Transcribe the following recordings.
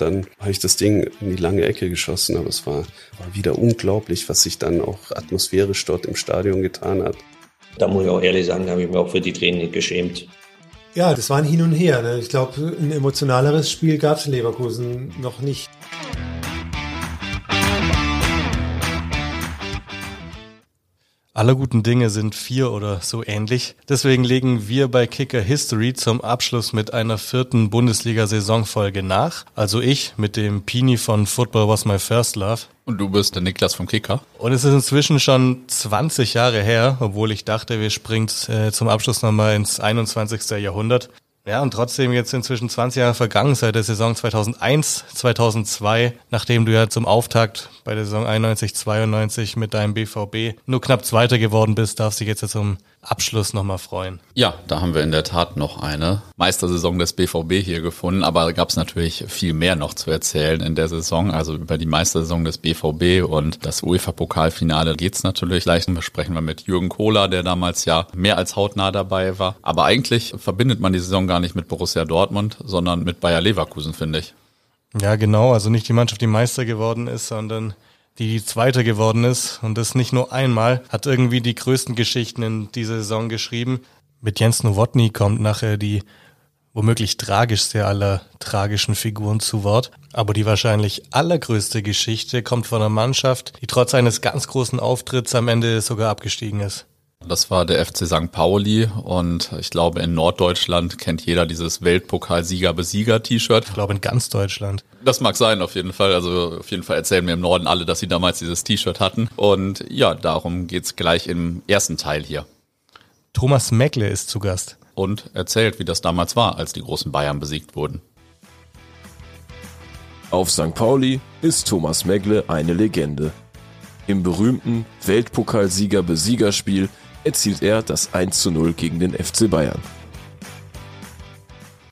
Dann habe ich das Ding in die lange Ecke geschossen, aber es war, war wieder unglaublich, was sich dann auch atmosphärisch dort im Stadion getan hat. Da muss ich auch ehrlich sagen, habe ich mir auch für die Tränen nicht geschämt. Ja, das war ein Hin und Her. Ne? Ich glaube, ein emotionaleres Spiel gab es in Leverkusen noch nicht. Alle guten Dinge sind vier oder so ähnlich. Deswegen legen wir bei Kicker History zum Abschluss mit einer vierten Bundesliga-Saisonfolge nach. Also ich mit dem Pini von Football Was My First Love. Und du bist der Niklas vom Kicker. Und es ist inzwischen schon 20 Jahre her, obwohl ich dachte, wir springen äh, zum Abschluss nochmal ins 21. Jahrhundert. Ja, und trotzdem jetzt inzwischen 20 Jahre vergangen seit der Saison 2001, 2002, nachdem du ja zum Auftakt bei der Saison 91, 92 mit deinem BVB nur knapp Zweiter geworden bist, darfst dich jetzt zum Abschluss nochmal freuen. Ja, da haben wir in der Tat noch eine Meistersaison des BVB hier gefunden, aber da gab es natürlich viel mehr noch zu erzählen in der Saison. Also über die Meistersaison des BVB und das UEFA-Pokalfinale geht's natürlich gleich. Da sprechen wir mit Jürgen Kohler, der damals ja mehr als hautnah dabei war. Aber eigentlich verbindet man die Saison gar nicht mit Borussia Dortmund, sondern mit Bayer Leverkusen, finde ich. Ja, genau. Also nicht die Mannschaft, die Meister geworden ist, sondern die Zweite geworden ist und das nicht nur einmal, hat irgendwie die größten Geschichten in dieser Saison geschrieben. Mit Jens Nowotny kommt nachher die womöglich tragischste aller tragischen Figuren zu Wort. Aber die wahrscheinlich allergrößte Geschichte kommt von einer Mannschaft, die trotz eines ganz großen Auftritts am Ende sogar abgestiegen ist. Das war der FC St. Pauli und ich glaube in Norddeutschland kennt jeder dieses Weltpokalsieger-Besieger-T-Shirt. Ich glaube in ganz Deutschland. Das mag sein auf jeden Fall. Also auf jeden Fall erzählen mir im Norden alle, dass sie damals dieses T-Shirt hatten. Und ja, darum geht's gleich im ersten Teil hier. Thomas Meckle ist zu Gast. Und erzählt, wie das damals war, als die großen Bayern besiegt wurden. Auf St. Pauli ist Thomas Megle eine Legende. Im berühmten Weltpokalsieger-Besiegerspiel erzielt er das 1 zu 0 gegen den FC Bayern.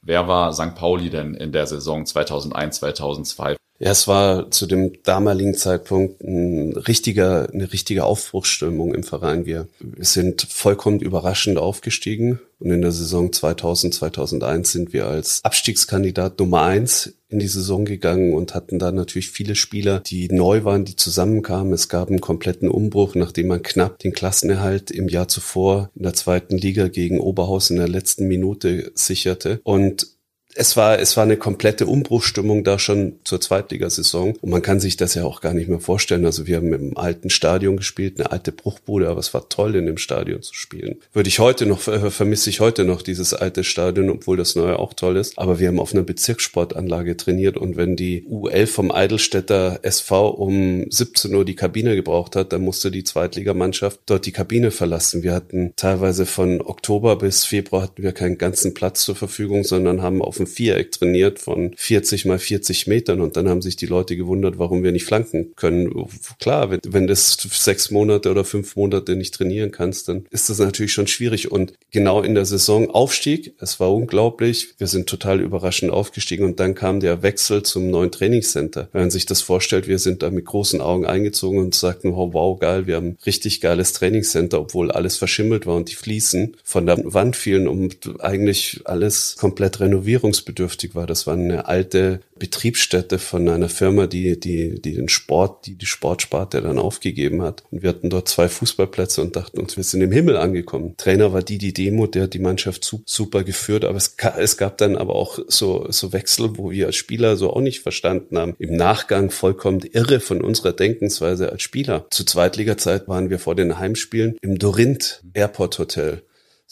Wer war St. Pauli denn in der Saison 2001, 2002? Ja, es war zu dem damaligen Zeitpunkt ein richtiger, eine richtige Aufbruchsstimmung im Verein. Wir, sind vollkommen überraschend aufgestiegen und in der Saison 2000, 2001 sind wir als Abstiegskandidat Nummer eins in die Saison gegangen und hatten da natürlich viele Spieler, die neu waren, die zusammenkamen. Es gab einen kompletten Umbruch, nachdem man knapp den Klassenerhalt im Jahr zuvor in der zweiten Liga gegen Oberhaus in der letzten Minute sicherte. Und es war, es war eine komplette Umbruchstimmung da schon zur Zweitligasaison. Und man kann sich das ja auch gar nicht mehr vorstellen. Also wir haben im alten Stadion gespielt, eine alte Bruchbude, aber es war toll, in dem Stadion zu spielen. Würde ich heute noch, vermisse ich heute noch dieses alte Stadion, obwohl das neue auch toll ist. Aber wir haben auf einer Bezirkssportanlage trainiert und wenn die U11 vom Eidelstädter SV um 17 Uhr die Kabine gebraucht hat, dann musste die Zweitligamannschaft dort die Kabine verlassen. Wir hatten teilweise von Oktober bis Februar hatten wir keinen ganzen Platz zur Verfügung, sondern haben auf ein Viereck trainiert von 40 mal 40 Metern und dann haben sich die Leute gewundert, warum wir nicht flanken können. Klar, wenn, wenn das sechs Monate oder fünf Monate nicht trainieren kannst, dann ist das natürlich schon schwierig und genau in der Saison Aufstieg, es war unglaublich, wir sind total überraschend aufgestiegen und dann kam der Wechsel zum neuen Trainingscenter. Wenn man sich das vorstellt, wir sind da mit großen Augen eingezogen und sagten, oh, wow, geil, wir haben richtig geiles Trainingscenter, obwohl alles verschimmelt war und die Fliesen von der Wand fielen und eigentlich alles komplett renovierungs sanierungsbedürftig war. Das war eine alte Betriebsstätte von einer Firma, die, die, die den Sport, die die Sportsparte dann aufgegeben hat. Und wir hatten dort zwei Fußballplätze und dachten uns, wir sind im Himmel angekommen. Trainer war die, die Demo, der hat die Mannschaft super geführt, aber es, es gab dann aber auch so, so Wechsel, wo wir als Spieler so auch nicht verstanden haben. Im Nachgang vollkommen irre von unserer Denkensweise als Spieler. Zu Zweitliga-Zeit waren wir vor den Heimspielen im Dorint Airport Hotel.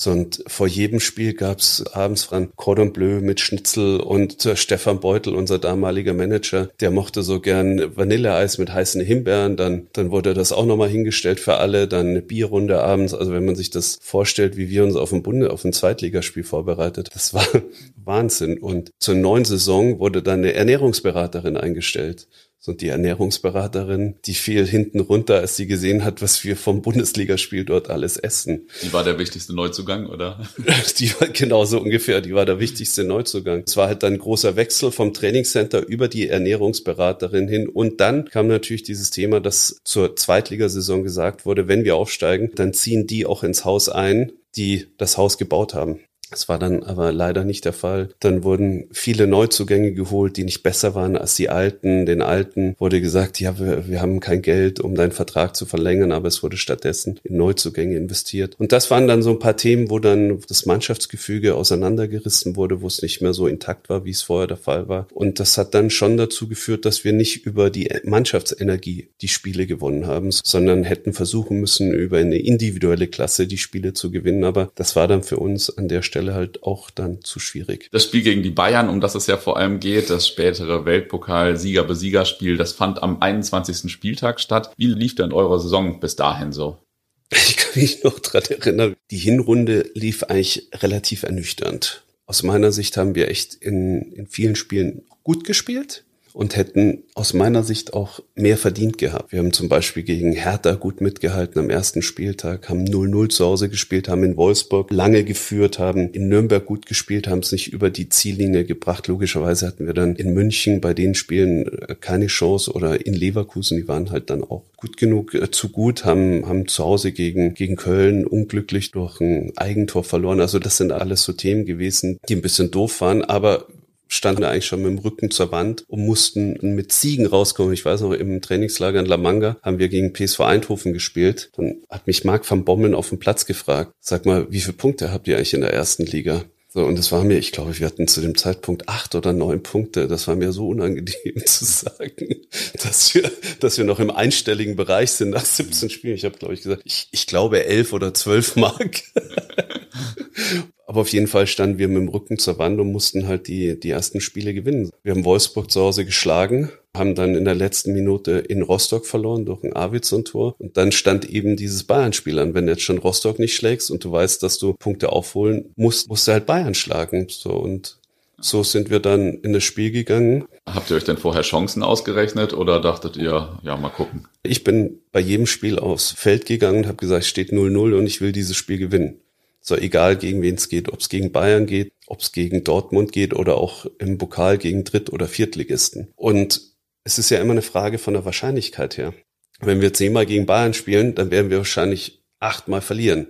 So, und vor jedem Spiel gab's abends dran Cordon Bleu mit Schnitzel und äh, Stefan Beutel, unser damaliger Manager, der mochte so gern Vanilleeis mit heißen Himbeeren. Dann, dann wurde das auch nochmal hingestellt für alle. Dann eine Bierrunde abends. Also wenn man sich das vorstellt, wie wir uns auf ein Bunde, auf ein Zweitligaspiel vorbereitet, das war Wahnsinn. Und zur neuen Saison wurde dann eine Ernährungsberaterin eingestellt so die Ernährungsberaterin, die fiel hinten runter, als sie gesehen hat, was wir vom Bundesligaspiel dort alles essen. Die war der wichtigste Neuzugang, oder? die war genauso ungefähr, die war der wichtigste Neuzugang. Es war halt dann ein großer Wechsel vom Trainingscenter über die Ernährungsberaterin hin. Und dann kam natürlich dieses Thema, dass zur Zweitligasaison gesagt wurde, wenn wir aufsteigen, dann ziehen die auch ins Haus ein, die das Haus gebaut haben. Das war dann aber leider nicht der Fall. Dann wurden viele Neuzugänge geholt, die nicht besser waren als die alten. Den alten wurde gesagt, ja, wir, wir haben kein Geld, um deinen Vertrag zu verlängern, aber es wurde stattdessen in Neuzugänge investiert. Und das waren dann so ein paar Themen, wo dann das Mannschaftsgefüge auseinandergerissen wurde, wo es nicht mehr so intakt war, wie es vorher der Fall war. Und das hat dann schon dazu geführt, dass wir nicht über die Mannschaftsenergie die Spiele gewonnen haben, sondern hätten versuchen müssen, über eine individuelle Klasse die Spiele zu gewinnen. Aber das war dann für uns an der Stelle Stelle halt auch dann zu schwierig. Das Spiel gegen die Bayern, um das es ja vor allem geht, das spätere Weltpokal-Sieger-Besieger-Spiel, das fand am 21. Spieltag statt. Wie lief denn eure Saison bis dahin so? Ich kann mich noch dran erinnern, die Hinrunde lief eigentlich relativ ernüchternd. Aus meiner Sicht haben wir echt in, in vielen Spielen gut gespielt und hätten aus meiner Sicht auch mehr verdient gehabt. Wir haben zum Beispiel gegen Hertha gut mitgehalten am ersten Spieltag, haben 0-0 zu Hause gespielt, haben in Wolfsburg lange geführt, haben in Nürnberg gut gespielt, haben es nicht über die Ziellinie gebracht. Logischerweise hatten wir dann in München bei den Spielen äh, keine Chance oder in Leverkusen, die waren halt dann auch gut genug, äh, zu gut, haben, haben zu Hause gegen, gegen Köln unglücklich durch ein Eigentor verloren. Also das sind alles so Themen gewesen, die ein bisschen doof waren, aber standen eigentlich schon mit dem Rücken zur Wand und mussten mit Siegen rauskommen. Ich weiß noch, im Trainingslager in La Manga haben wir gegen PSV Eindhoven gespielt. Dann hat mich Marc van Bommel auf dem Platz gefragt, sag mal, wie viele Punkte habt ihr eigentlich in der ersten Liga? So, und das war mir, ich glaube, wir hatten zu dem Zeitpunkt acht oder neun Punkte. Das war mir so unangenehm zu sagen, dass wir, dass wir noch im einstelligen Bereich sind nach 17 Spielen. Ich habe, glaube ich, gesagt, ich, ich glaube elf oder zwölf Mark. Aber auf jeden Fall standen wir mit dem Rücken zur Wand und mussten halt die, die ersten Spiele gewinnen. Wir haben Wolfsburg zu Hause geschlagen, haben dann in der letzten Minute in Rostock verloren durch ein Arvidsson-Tor. Und dann stand eben dieses Bayern-Spiel an. Wenn du jetzt schon Rostock nicht schlägst und du weißt, dass du Punkte aufholen musst, musst du halt Bayern schlagen. So und so sind wir dann in das Spiel gegangen. Habt ihr euch denn vorher Chancen ausgerechnet oder dachtet ihr, ja, mal gucken? Ich bin bei jedem Spiel aufs Feld gegangen und habe gesagt, steht 0-0 und ich will dieses Spiel gewinnen. So egal gegen wen es geht, ob es gegen Bayern geht, ob es gegen Dortmund geht oder auch im Pokal gegen Dritt- oder Viertligisten. Und es ist ja immer eine Frage von der Wahrscheinlichkeit her. Wenn wir zehnmal gegen Bayern spielen, dann werden wir wahrscheinlich achtmal verlieren.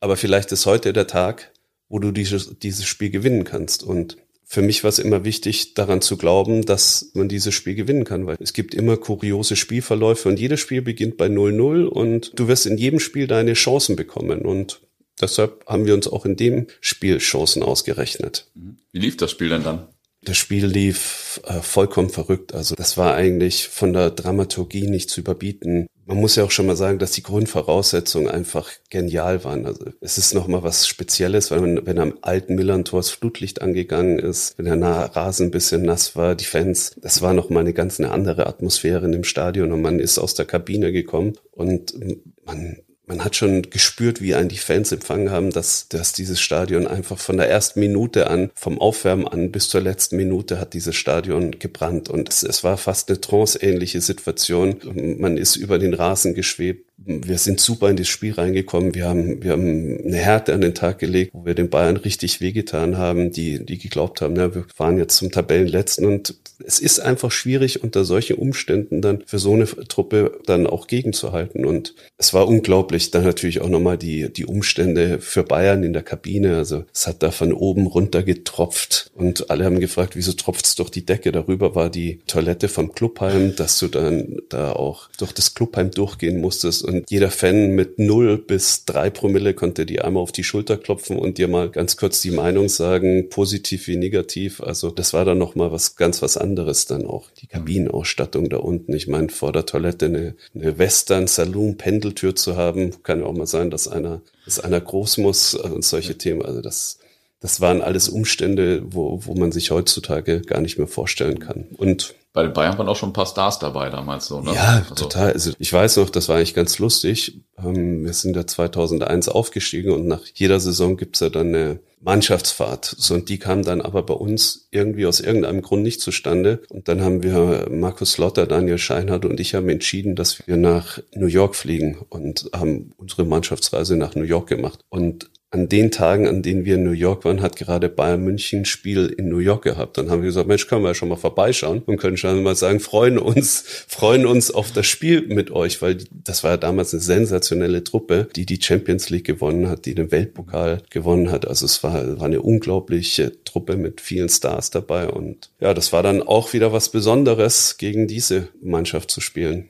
Aber vielleicht ist heute der Tag, wo du dieses, dieses Spiel gewinnen kannst. Und für mich war es immer wichtig, daran zu glauben, dass man dieses Spiel gewinnen kann, weil es gibt immer kuriose Spielverläufe und jedes Spiel beginnt bei 0-0 und du wirst in jedem Spiel deine Chancen bekommen. Und Deshalb haben wir uns auch in dem Spiel Chancen ausgerechnet. Wie lief das Spiel denn dann? Das Spiel lief äh, vollkommen verrückt. Also das war eigentlich von der Dramaturgie nicht zu überbieten. Man muss ja auch schon mal sagen, dass die Grundvoraussetzungen einfach genial waren. Also es ist nochmal was Spezielles, weil man, wenn am alten Millantor das Flutlicht angegangen ist, wenn der Rasen ein bisschen nass war, die Fans, das war nochmal eine ganz eine andere Atmosphäre in dem Stadion und man ist aus der Kabine gekommen und man man hat schon gespürt, wie einen die Fans empfangen haben, dass, dass dieses Stadion einfach von der ersten Minute an, vom Aufwärmen an bis zur letzten Minute hat dieses Stadion gebrannt. Und es, es war fast eine tranceähnliche Situation. Man ist über den Rasen geschwebt wir sind super in das Spiel reingekommen. Wir haben, wir haben eine Härte an den Tag gelegt, wo wir den Bayern richtig wehgetan haben, die, die geglaubt haben, ja, wir fahren jetzt zum Tabellenletzten und es ist einfach schwierig unter solchen Umständen dann für so eine Truppe dann auch gegenzuhalten. Und es war unglaublich. Dann natürlich auch nochmal die, die Umstände für Bayern in der Kabine. Also es hat da von oben runter getropft und alle haben gefragt, wieso tropft's durch die Decke? Darüber war die Toilette vom Clubheim, dass du dann da auch durch das Clubheim durchgehen musstest und jeder Fan mit null bis drei Promille konnte dir einmal auf die Schulter klopfen und dir mal ganz kurz die Meinung sagen, positiv wie negativ. Also das war dann noch mal was ganz was anderes dann auch. Die Kabinenausstattung da unten. Ich meine, vor der Toilette eine, eine Western Saloon Pendeltür zu haben, kann ja auch mal sein, dass einer, dass einer groß muss und solche Themen. Also das, das waren alles Umstände, wo, wo man sich heutzutage gar nicht mehr vorstellen kann. Und bei den Bayern waren auch schon ein paar Stars dabei damals so, ne? Ja, also. total. Also ich weiß noch, das war eigentlich ganz lustig. Ähm, wir sind ja 2001 aufgestiegen und nach jeder Saison gibt's ja dann eine Mannschaftsfahrt. So, und die kam dann aber bei uns irgendwie aus irgendeinem Grund nicht zustande. Und dann haben wir Markus Lotter, Daniel Scheinhardt und ich haben entschieden, dass wir nach New York fliegen und haben unsere Mannschaftsreise nach New York gemacht. Und an den Tagen, an denen wir in New York waren, hat gerade Bayern München Spiel in New York gehabt. Dann haben wir gesagt, Mensch, können wir ja schon mal vorbeischauen und können schon mal sagen, freuen uns, freuen uns auf das Spiel mit euch, weil das war ja damals eine sensationelle Truppe, die die Champions League gewonnen hat, die den Weltpokal gewonnen hat. Also es war, war eine unglaubliche Truppe mit vielen Stars dabei und ja, das war dann auch wieder was Besonderes, gegen diese Mannschaft zu spielen.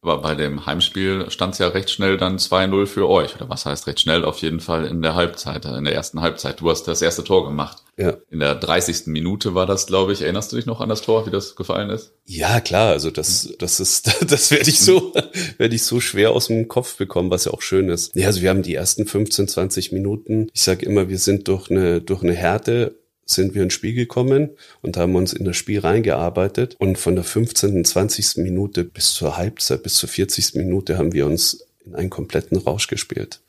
Aber bei dem Heimspiel stand es ja recht schnell dann 2-0 für euch. Oder was heißt recht schnell? Auf jeden Fall in der Halbzeit, in der ersten Halbzeit. Du hast das erste Tor gemacht. Ja. In der 30. Minute war das, glaube ich. Erinnerst du dich noch an das Tor, wie das gefallen ist? Ja, klar. Also das, das ist, das werde ich so, werde ich so schwer aus dem Kopf bekommen, was ja auch schön ist. Ja, also wir haben die ersten 15, 20 Minuten. Ich sage immer, wir sind durch eine, durch eine Härte sind wir ins Spiel gekommen und haben uns in das Spiel reingearbeitet. Und von der 15., 20. Minute bis zur Halbzeit, bis zur 40. Minute haben wir uns in einen kompletten Rausch gespielt.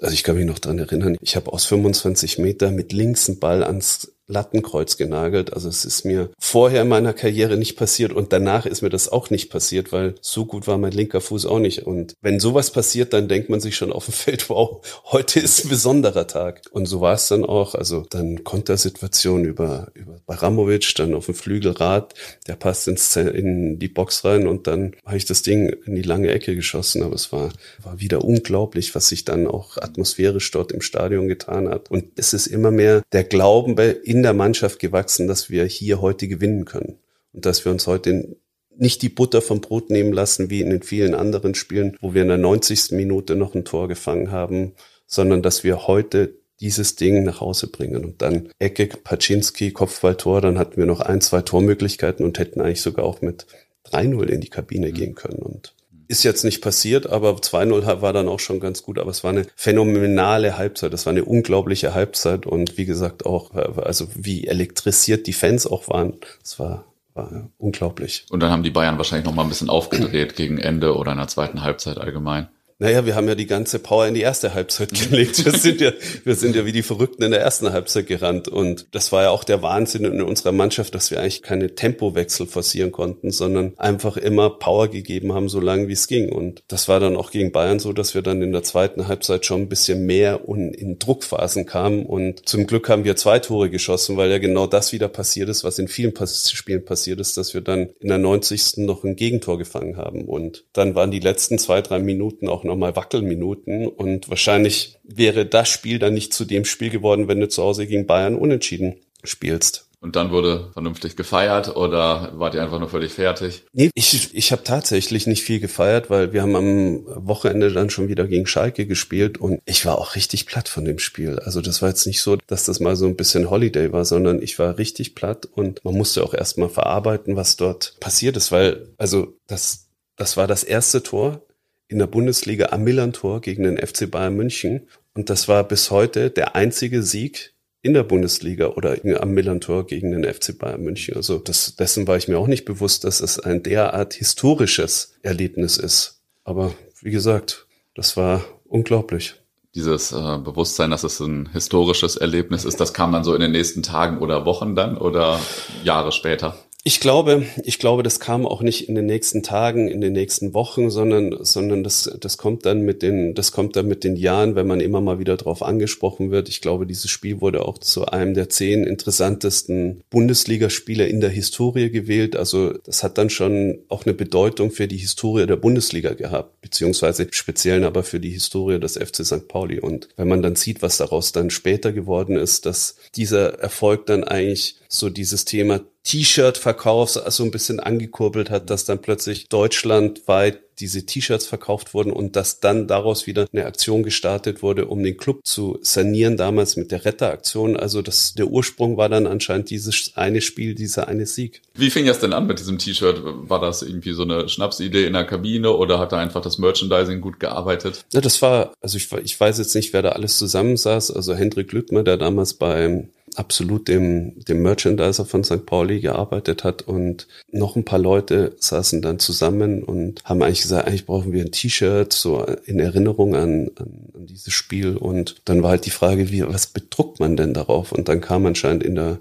Also ich kann mich noch dran erinnern, ich habe aus 25 Meter mit links einen Ball ans Lattenkreuz genagelt. Also es ist mir vorher in meiner Karriere nicht passiert und danach ist mir das auch nicht passiert, weil so gut war mein linker Fuß auch nicht. Und wenn sowas passiert, dann denkt man sich schon auf dem Feld, wow, heute ist ein besonderer Tag. Und so war es dann auch. Also dann Kontersituation über, über Baramovic, dann auf dem Flügelrad, der passt ins, in die Box rein und dann habe ich das Ding in die lange Ecke geschossen. Aber es war, war wieder unglaublich, was sich dann auch atmosphärisch dort im Stadion getan hat. Und es ist immer mehr der Glauben bei der Mannschaft gewachsen, dass wir hier heute gewinnen können und dass wir uns heute nicht die Butter vom Brot nehmen lassen, wie in den vielen anderen Spielen, wo wir in der 90. Minute noch ein Tor gefangen haben, sondern dass wir heute dieses Ding nach Hause bringen. Und dann Ecke, Paczynski, Kopfballtor, dann hatten wir noch ein, zwei Tormöglichkeiten und hätten eigentlich sogar auch mit 3-0 in die Kabine gehen können. Und ist jetzt nicht passiert, aber 2-0 war dann auch schon ganz gut. Aber es war eine phänomenale Halbzeit. Es war eine unglaubliche Halbzeit. Und wie gesagt auch, also wie elektrisiert die Fans auch waren. Es war, war unglaublich. Und dann haben die Bayern wahrscheinlich noch mal ein bisschen aufgedreht gegen Ende oder in der zweiten Halbzeit allgemein. Naja, wir haben ja die ganze Power in die erste Halbzeit gelegt. Wir sind ja, wir sind ja wie die Verrückten in der ersten Halbzeit gerannt. Und das war ja auch der Wahnsinn in unserer Mannschaft, dass wir eigentlich keine Tempowechsel forcieren konnten, sondern einfach immer Power gegeben haben, so lange wie es ging. Und das war dann auch gegen Bayern so, dass wir dann in der zweiten Halbzeit schon ein bisschen mehr und in Druckphasen kamen. Und zum Glück haben wir zwei Tore geschossen, weil ja genau das wieder passiert ist, was in vielen Spielen passiert ist, dass wir dann in der 90. noch ein Gegentor gefangen haben. Und dann waren die letzten zwei, drei Minuten auch nochmal Wackelminuten und wahrscheinlich wäre das Spiel dann nicht zu dem Spiel geworden, wenn du zu Hause gegen Bayern unentschieden spielst. Und dann wurde vernünftig gefeiert oder wart ihr einfach nur völlig fertig? Nee, ich, ich habe tatsächlich nicht viel gefeiert, weil wir haben am Wochenende dann schon wieder gegen Schalke gespielt und ich war auch richtig platt von dem Spiel. Also das war jetzt nicht so, dass das mal so ein bisschen Holiday war, sondern ich war richtig platt und man musste auch erstmal verarbeiten, was dort passiert ist, weil also das, das war das erste Tor in der Bundesliga am Millantor gegen den FC Bayern München. Und das war bis heute der einzige Sieg in der Bundesliga oder am Millantor gegen den FC Bayern München. Also das, dessen war ich mir auch nicht bewusst, dass es ein derart historisches Erlebnis ist. Aber wie gesagt, das war unglaublich dieses äh, Bewusstsein, dass es ein historisches Erlebnis ist, das kam dann so in den nächsten Tagen oder Wochen dann oder Jahre später? Ich glaube, ich glaube, das kam auch nicht in den nächsten Tagen, in den nächsten Wochen, sondern, sondern das, das kommt dann mit den, das kommt dann mit den Jahren, wenn man immer mal wieder darauf angesprochen wird. Ich glaube, dieses Spiel wurde auch zu einem der zehn interessantesten Bundesligaspiele in der Historie gewählt. Also das hat dann schon auch eine Bedeutung für die Historie der Bundesliga gehabt, beziehungsweise speziell aber für die Historie des FC St. Pauli. Und wenn man dann sieht, was daraus dann später geworden ist, dass dieser Erfolg dann eigentlich so dieses Thema T-Shirt-Verkauf so ein bisschen angekurbelt hat, dass dann plötzlich deutschlandweit diese T-Shirts verkauft wurden und dass dann daraus wieder eine Aktion gestartet wurde, um den Club zu sanieren, damals mit der Retteraktion. Also das, der Ursprung war dann anscheinend dieses eine Spiel, dieser eine Sieg. Wie fing das denn an mit diesem T-Shirt? War das irgendwie so eine Schnapsidee in der Kabine oder hat da einfach das Merchandising gut gearbeitet? Ja, das war, also ich, ich weiß jetzt nicht, wer da alles zusammensaß. Also Hendrik Lüttmer, der damals beim absolut dem, dem Merchandiser von St. Pauli gearbeitet hat und noch ein paar Leute saßen dann zusammen und haben eigentlich gesagt, eigentlich brauchen wir ein T-Shirt, so in Erinnerung an, an, an dieses Spiel. Und dann war halt die Frage, wie, was bedruckt man denn darauf? Und dann kam anscheinend in der,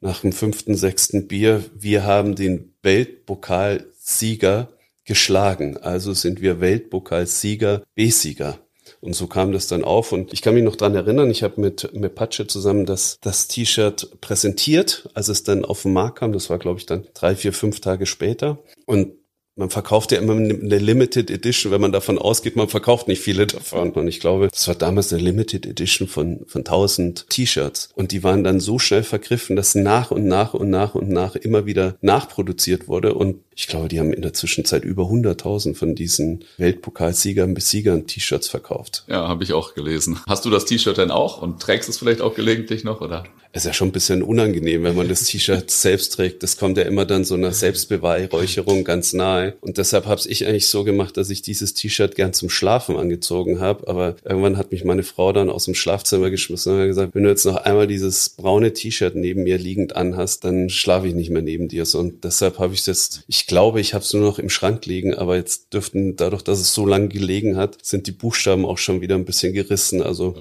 nach dem fünften, sechsten Bier, wir haben den Weltpokalsieger geschlagen. Also sind wir Weltpokalsieger, B-Sieger. Und so kam das dann auf. Und ich kann mich noch dran erinnern, ich habe mit, mit Patsche zusammen das, das T-Shirt präsentiert, als es dann auf den Markt kam. Das war, glaube ich, dann drei, vier, fünf Tage später. Und man verkauft ja immer eine Limited Edition, wenn man davon ausgeht, man verkauft nicht viele davon. Und ich glaube, das war damals eine Limited Edition von, von 1000 T-Shirts. Und die waren dann so schnell vergriffen, dass nach und nach und nach und nach immer wieder nachproduziert wurde. Und ich glaube, die haben in der Zwischenzeit über 100.000 von diesen Weltpokalsiegern bis Siegern T-Shirts verkauft. Ja, habe ich auch gelesen. Hast du das T-Shirt denn auch und trägst es vielleicht auch gelegentlich noch, oder? Es ist ja schon ein bisschen unangenehm, wenn man das T-Shirt selbst trägt. Das kommt ja immer dann so einer Selbstbeweihräucherung ganz nahe. Und deshalb habe ich eigentlich so gemacht, dass ich dieses T-Shirt gern zum Schlafen angezogen habe. Aber irgendwann hat mich meine Frau dann aus dem Schlafzimmer geschmissen und hat gesagt, wenn du jetzt noch einmal dieses braune T-Shirt neben mir liegend anhast, dann schlafe ich nicht mehr neben dir. Und deshalb habe ich es jetzt, ich glaube, ich habe es nur noch im Schrank liegen, aber jetzt dürften, dadurch, dass es so lange gelegen hat, sind die Buchstaben auch schon wieder ein bisschen gerissen. Also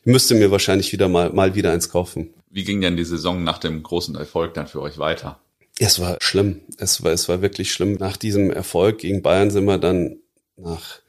ich müsste mir wahrscheinlich wieder mal, mal wieder eins kaufen. Wie ging denn die Saison nach dem großen Erfolg dann für euch weiter? Es war schlimm. Es war, es war wirklich schlimm. Nach diesem Erfolg gegen Bayern sind wir dann nach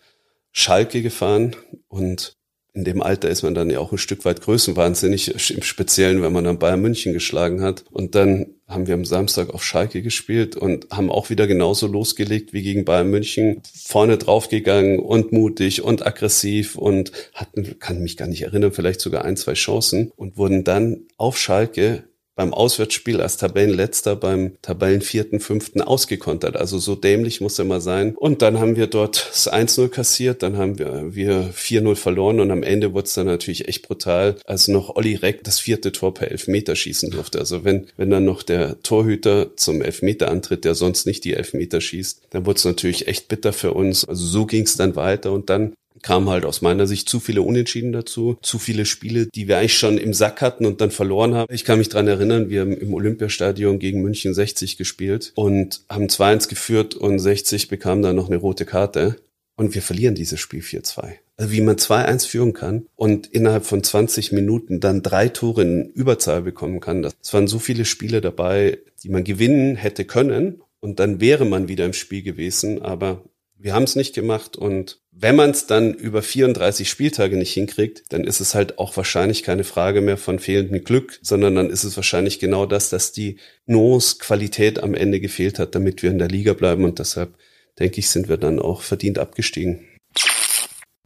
Schalke gefahren und in dem Alter ist man dann ja auch ein Stück weit größenwahnsinnig, im Speziellen, wenn man dann Bayern München geschlagen hat. Und dann haben wir am Samstag auf Schalke gespielt und haben auch wieder genauso losgelegt wie gegen Bayern München. Vorne draufgegangen und mutig und aggressiv und hatten, kann mich gar nicht erinnern, vielleicht sogar ein, zwei Chancen und wurden dann auf Schalke beim Auswärtsspiel als Tabellenletzter beim Tabellenvierten, fünften ausgekontert. Also so dämlich muss er mal sein. Und dann haben wir dort das 1-0 kassiert, dann haben wir, wir 4-0 verloren und am Ende wurde es dann natürlich echt brutal, als noch Olli Reck das vierte Tor per Elfmeter schießen durfte. Also wenn, wenn dann noch der Torhüter zum Elfmeter antritt, der sonst nicht die Elfmeter schießt, dann wurde es natürlich echt bitter für uns. Also so ging es dann weiter und dann kam halt aus meiner Sicht zu viele Unentschieden dazu, zu viele Spiele, die wir eigentlich schon im Sack hatten und dann verloren haben. Ich kann mich dran erinnern, wir haben im Olympiastadion gegen München 60 gespielt und haben 2-1 geführt und 60 bekam dann noch eine rote Karte und wir verlieren dieses Spiel 4-2. Also wie man 2-1 führen kann und innerhalb von 20 Minuten dann drei Tore in Überzahl bekommen kann. Das waren so viele Spiele dabei, die man gewinnen hätte können und dann wäre man wieder im Spiel gewesen, aber wir haben es nicht gemacht und wenn man es dann über 34 Spieltage nicht hinkriegt, dann ist es halt auch wahrscheinlich keine Frage mehr von fehlendem Glück, sondern dann ist es wahrscheinlich genau das, dass die Nuance Qualität am Ende gefehlt hat, damit wir in der Liga bleiben und deshalb denke ich, sind wir dann auch verdient abgestiegen.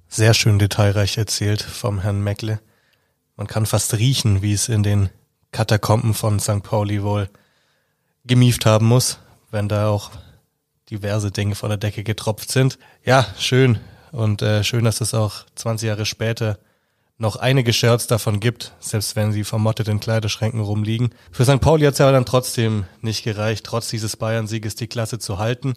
Sehr schön detailreich erzählt vom Herrn Meckle. Man kann fast riechen, wie es in den Katakomben von St. Pauli wohl gemieft haben muss, wenn da auch diverse Dinge von der Decke getropft sind. Ja, schön. Und äh, schön, dass es auch 20 Jahre später noch einige Shirts davon gibt, selbst wenn sie vermottet in Kleiderschränken rumliegen. Für St. Pauli hat es aber dann trotzdem nicht gereicht, trotz dieses Bayern-Sieges die Klasse zu halten.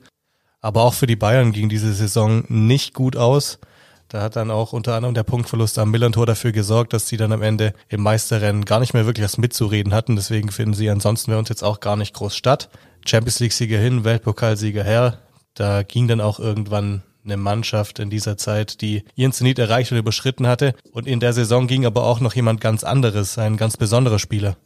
Aber auch für die Bayern ging diese Saison nicht gut aus. Da hat dann auch unter anderem der Punktverlust am Millantor dafür gesorgt, dass sie dann am Ende im Meisterrennen gar nicht mehr wirklich was mitzureden hatten. Deswegen finden sie ansonsten bei uns jetzt auch gar nicht groß statt. Champions League-Sieger hin, Weltpokalsieger her. Da ging dann auch irgendwann eine Mannschaft in dieser Zeit, die ihren Zenit erreicht und überschritten hatte. Und in der Saison ging aber auch noch jemand ganz anderes, ein ganz besonderer Spieler.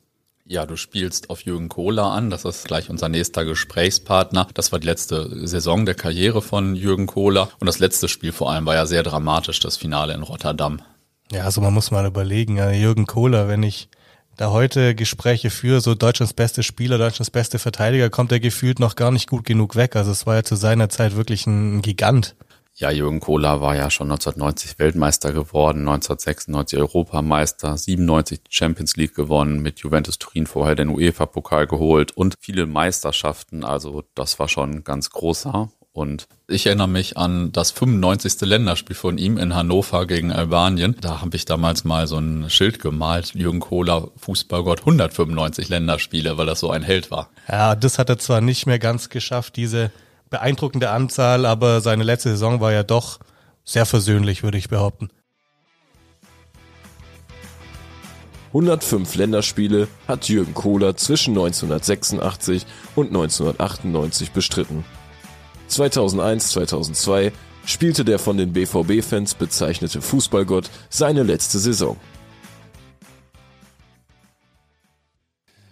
Ja, du spielst auf Jürgen Kohler an. Das ist gleich unser nächster Gesprächspartner. Das war die letzte Saison der Karriere von Jürgen Kohler. Und das letzte Spiel vor allem war ja sehr dramatisch, das Finale in Rotterdam. Ja, also man muss mal überlegen, Jürgen Kohler, wenn ich da heute Gespräche für so Deutschlands beste Spieler, Deutschlands beste Verteidiger, kommt er gefühlt noch gar nicht gut genug weg. Also es war ja zu seiner Zeit wirklich ein Gigant. Ja, Jürgen Kohler war ja schon 1990 Weltmeister geworden, 1996 Europameister, 97 Champions League gewonnen, mit Juventus Turin vorher den UEFA-Pokal geholt und viele Meisterschaften. Also das war schon ganz großer. Und ich erinnere mich an das 95. Länderspiel von ihm in Hannover gegen Albanien. Da habe ich damals mal so ein Schild gemalt, Jürgen Kohler, Fußballgott, 195 Länderspiele, weil das so ein Held war. Ja, das hat er zwar nicht mehr ganz geschafft, diese beeindruckende Anzahl, aber seine letzte Saison war ja doch sehr versöhnlich, würde ich behaupten. 105 Länderspiele hat Jürgen Kohler zwischen 1986 und 1998 bestritten. 2001, 2002 spielte der von den BVB-Fans bezeichnete Fußballgott seine letzte Saison.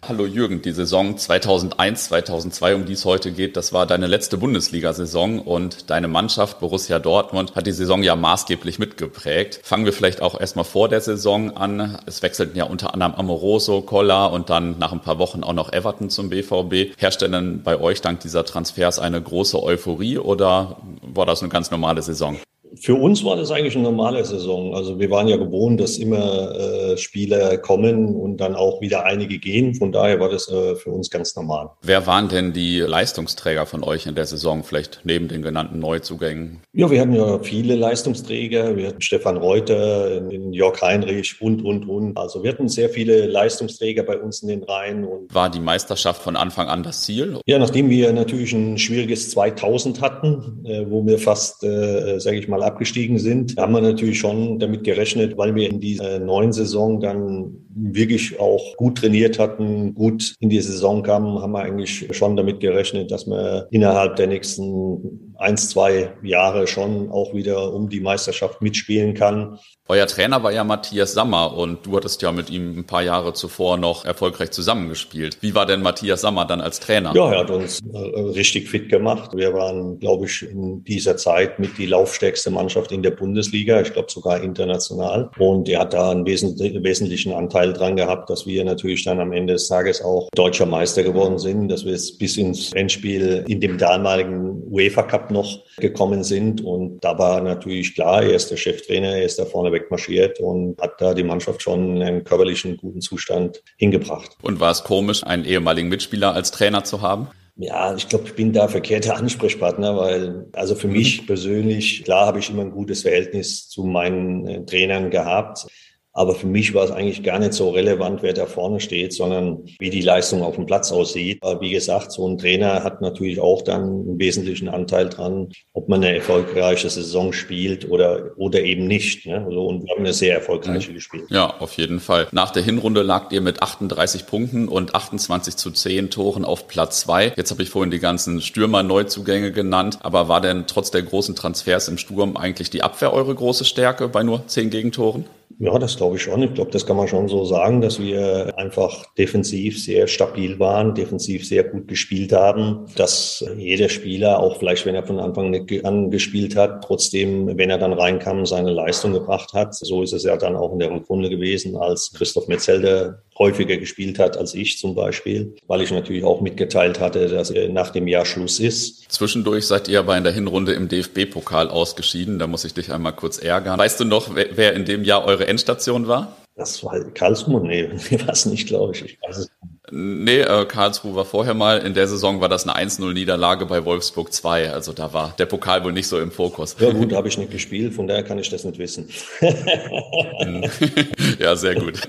Hallo Jürgen, die Saison 2001, 2002, um die es heute geht, das war deine letzte Bundesliga-Saison und deine Mannschaft Borussia Dortmund hat die Saison ja maßgeblich mitgeprägt. Fangen wir vielleicht auch erstmal vor der Saison an. Es wechselten ja unter anderem Amoroso, Koller und dann nach ein paar Wochen auch noch Everton zum BVB. Herrscht denn bei euch dank dieser Transfers eine große Euphorie oder war das eine ganz normale Saison? Für uns war das eigentlich eine normale Saison. Also wir waren ja gewohnt, dass immer äh, Spieler kommen und dann auch wieder einige gehen. Von daher war das äh, für uns ganz normal. Wer waren denn die Leistungsträger von euch in der Saison, vielleicht neben den genannten Neuzugängen? Ja, wir hatten ja viele Leistungsträger. Wir hatten Stefan Reuter, Jörg Heinrich und, und, und. Also wir hatten sehr viele Leistungsträger bei uns in den Reihen. Und war die Meisterschaft von Anfang an das Ziel? Ja, nachdem wir natürlich ein schwieriges 2000 hatten, äh, wo wir fast, äh, sage ich mal, abgestiegen sind, haben wir natürlich schon damit gerechnet, weil wir in dieser neuen Saison dann wirklich auch gut trainiert hatten, gut in die Saison kamen, haben wir eigentlich schon damit gerechnet, dass wir innerhalb der nächsten eins, zwei Jahre schon auch wieder um die Meisterschaft mitspielen kann. Euer Trainer war ja Matthias Sammer und du hattest ja mit ihm ein paar Jahre zuvor noch erfolgreich zusammengespielt. Wie war denn Matthias Sammer dann als Trainer? Ja, er hat uns äh, richtig fit gemacht. Wir waren, glaube ich, in dieser Zeit mit die laufstärkste Mannschaft in der Bundesliga, ich glaube sogar international. Und er hat da einen wesentlichen Anteil dran gehabt, dass wir natürlich dann am Ende des Tages auch deutscher Meister geworden sind, dass wir es bis ins Endspiel in dem damaligen UEFA Cup noch gekommen sind. Und da war natürlich klar, er ist der Cheftrainer, er ist da vorne wegmarschiert und hat da die Mannschaft schon in einen körperlichen guten Zustand hingebracht. Und war es komisch, einen ehemaligen Mitspieler als Trainer zu haben? Ja, ich glaube, ich bin da verkehrter Ansprechpartner, weil also für mich persönlich, klar habe ich immer ein gutes Verhältnis zu meinen äh, Trainern gehabt. Aber für mich war es eigentlich gar nicht so relevant, wer da vorne steht, sondern wie die Leistung auf dem Platz aussieht. Aber wie gesagt, so ein Trainer hat natürlich auch dann einen wesentlichen Anteil dran, ob man eine erfolgreiche Saison spielt oder, oder eben nicht. Ne? Also, und wir haben eine sehr erfolgreiche mhm. gespielt. Ja, auf jeden Fall. Nach der Hinrunde lagt ihr mit 38 Punkten und 28 zu 10 Toren auf Platz zwei. Jetzt habe ich vorhin die ganzen Stürmer-Neuzugänge genannt. Aber war denn trotz der großen Transfers im Sturm eigentlich die Abwehr eure große Stärke bei nur 10 Gegentoren? Ja, das glaube ich schon. Ich glaube, das kann man schon so sagen, dass wir einfach defensiv sehr stabil waren, defensiv sehr gut gespielt haben, dass jeder Spieler, auch vielleicht wenn er von Anfang an gespielt hat, trotzdem, wenn er dann reinkam, seine Leistung gebracht hat. So ist es ja dann auch in der Rückrunde gewesen, als Christoph Metzelder häufiger gespielt hat als ich zum Beispiel, weil ich natürlich auch mitgeteilt hatte, dass nach dem Jahr Schluss ist. Zwischendurch seid ihr aber in der Hinrunde im DFB-Pokal ausgeschieden. Da muss ich dich einmal kurz ärgern. Weißt du noch, wer in dem Jahr eure Endstation war? Das war Karlsruhe? Nee, war es nicht, glaube ich. Ich weiß es nicht. Nee, äh, Karlsruhe war vorher mal. In der Saison war das eine 1-0-Niederlage bei Wolfsburg 2. Also da war der Pokal wohl nicht so im Fokus. Ja gut, habe ich nicht gespielt, von daher kann ich das nicht wissen. ja, sehr gut.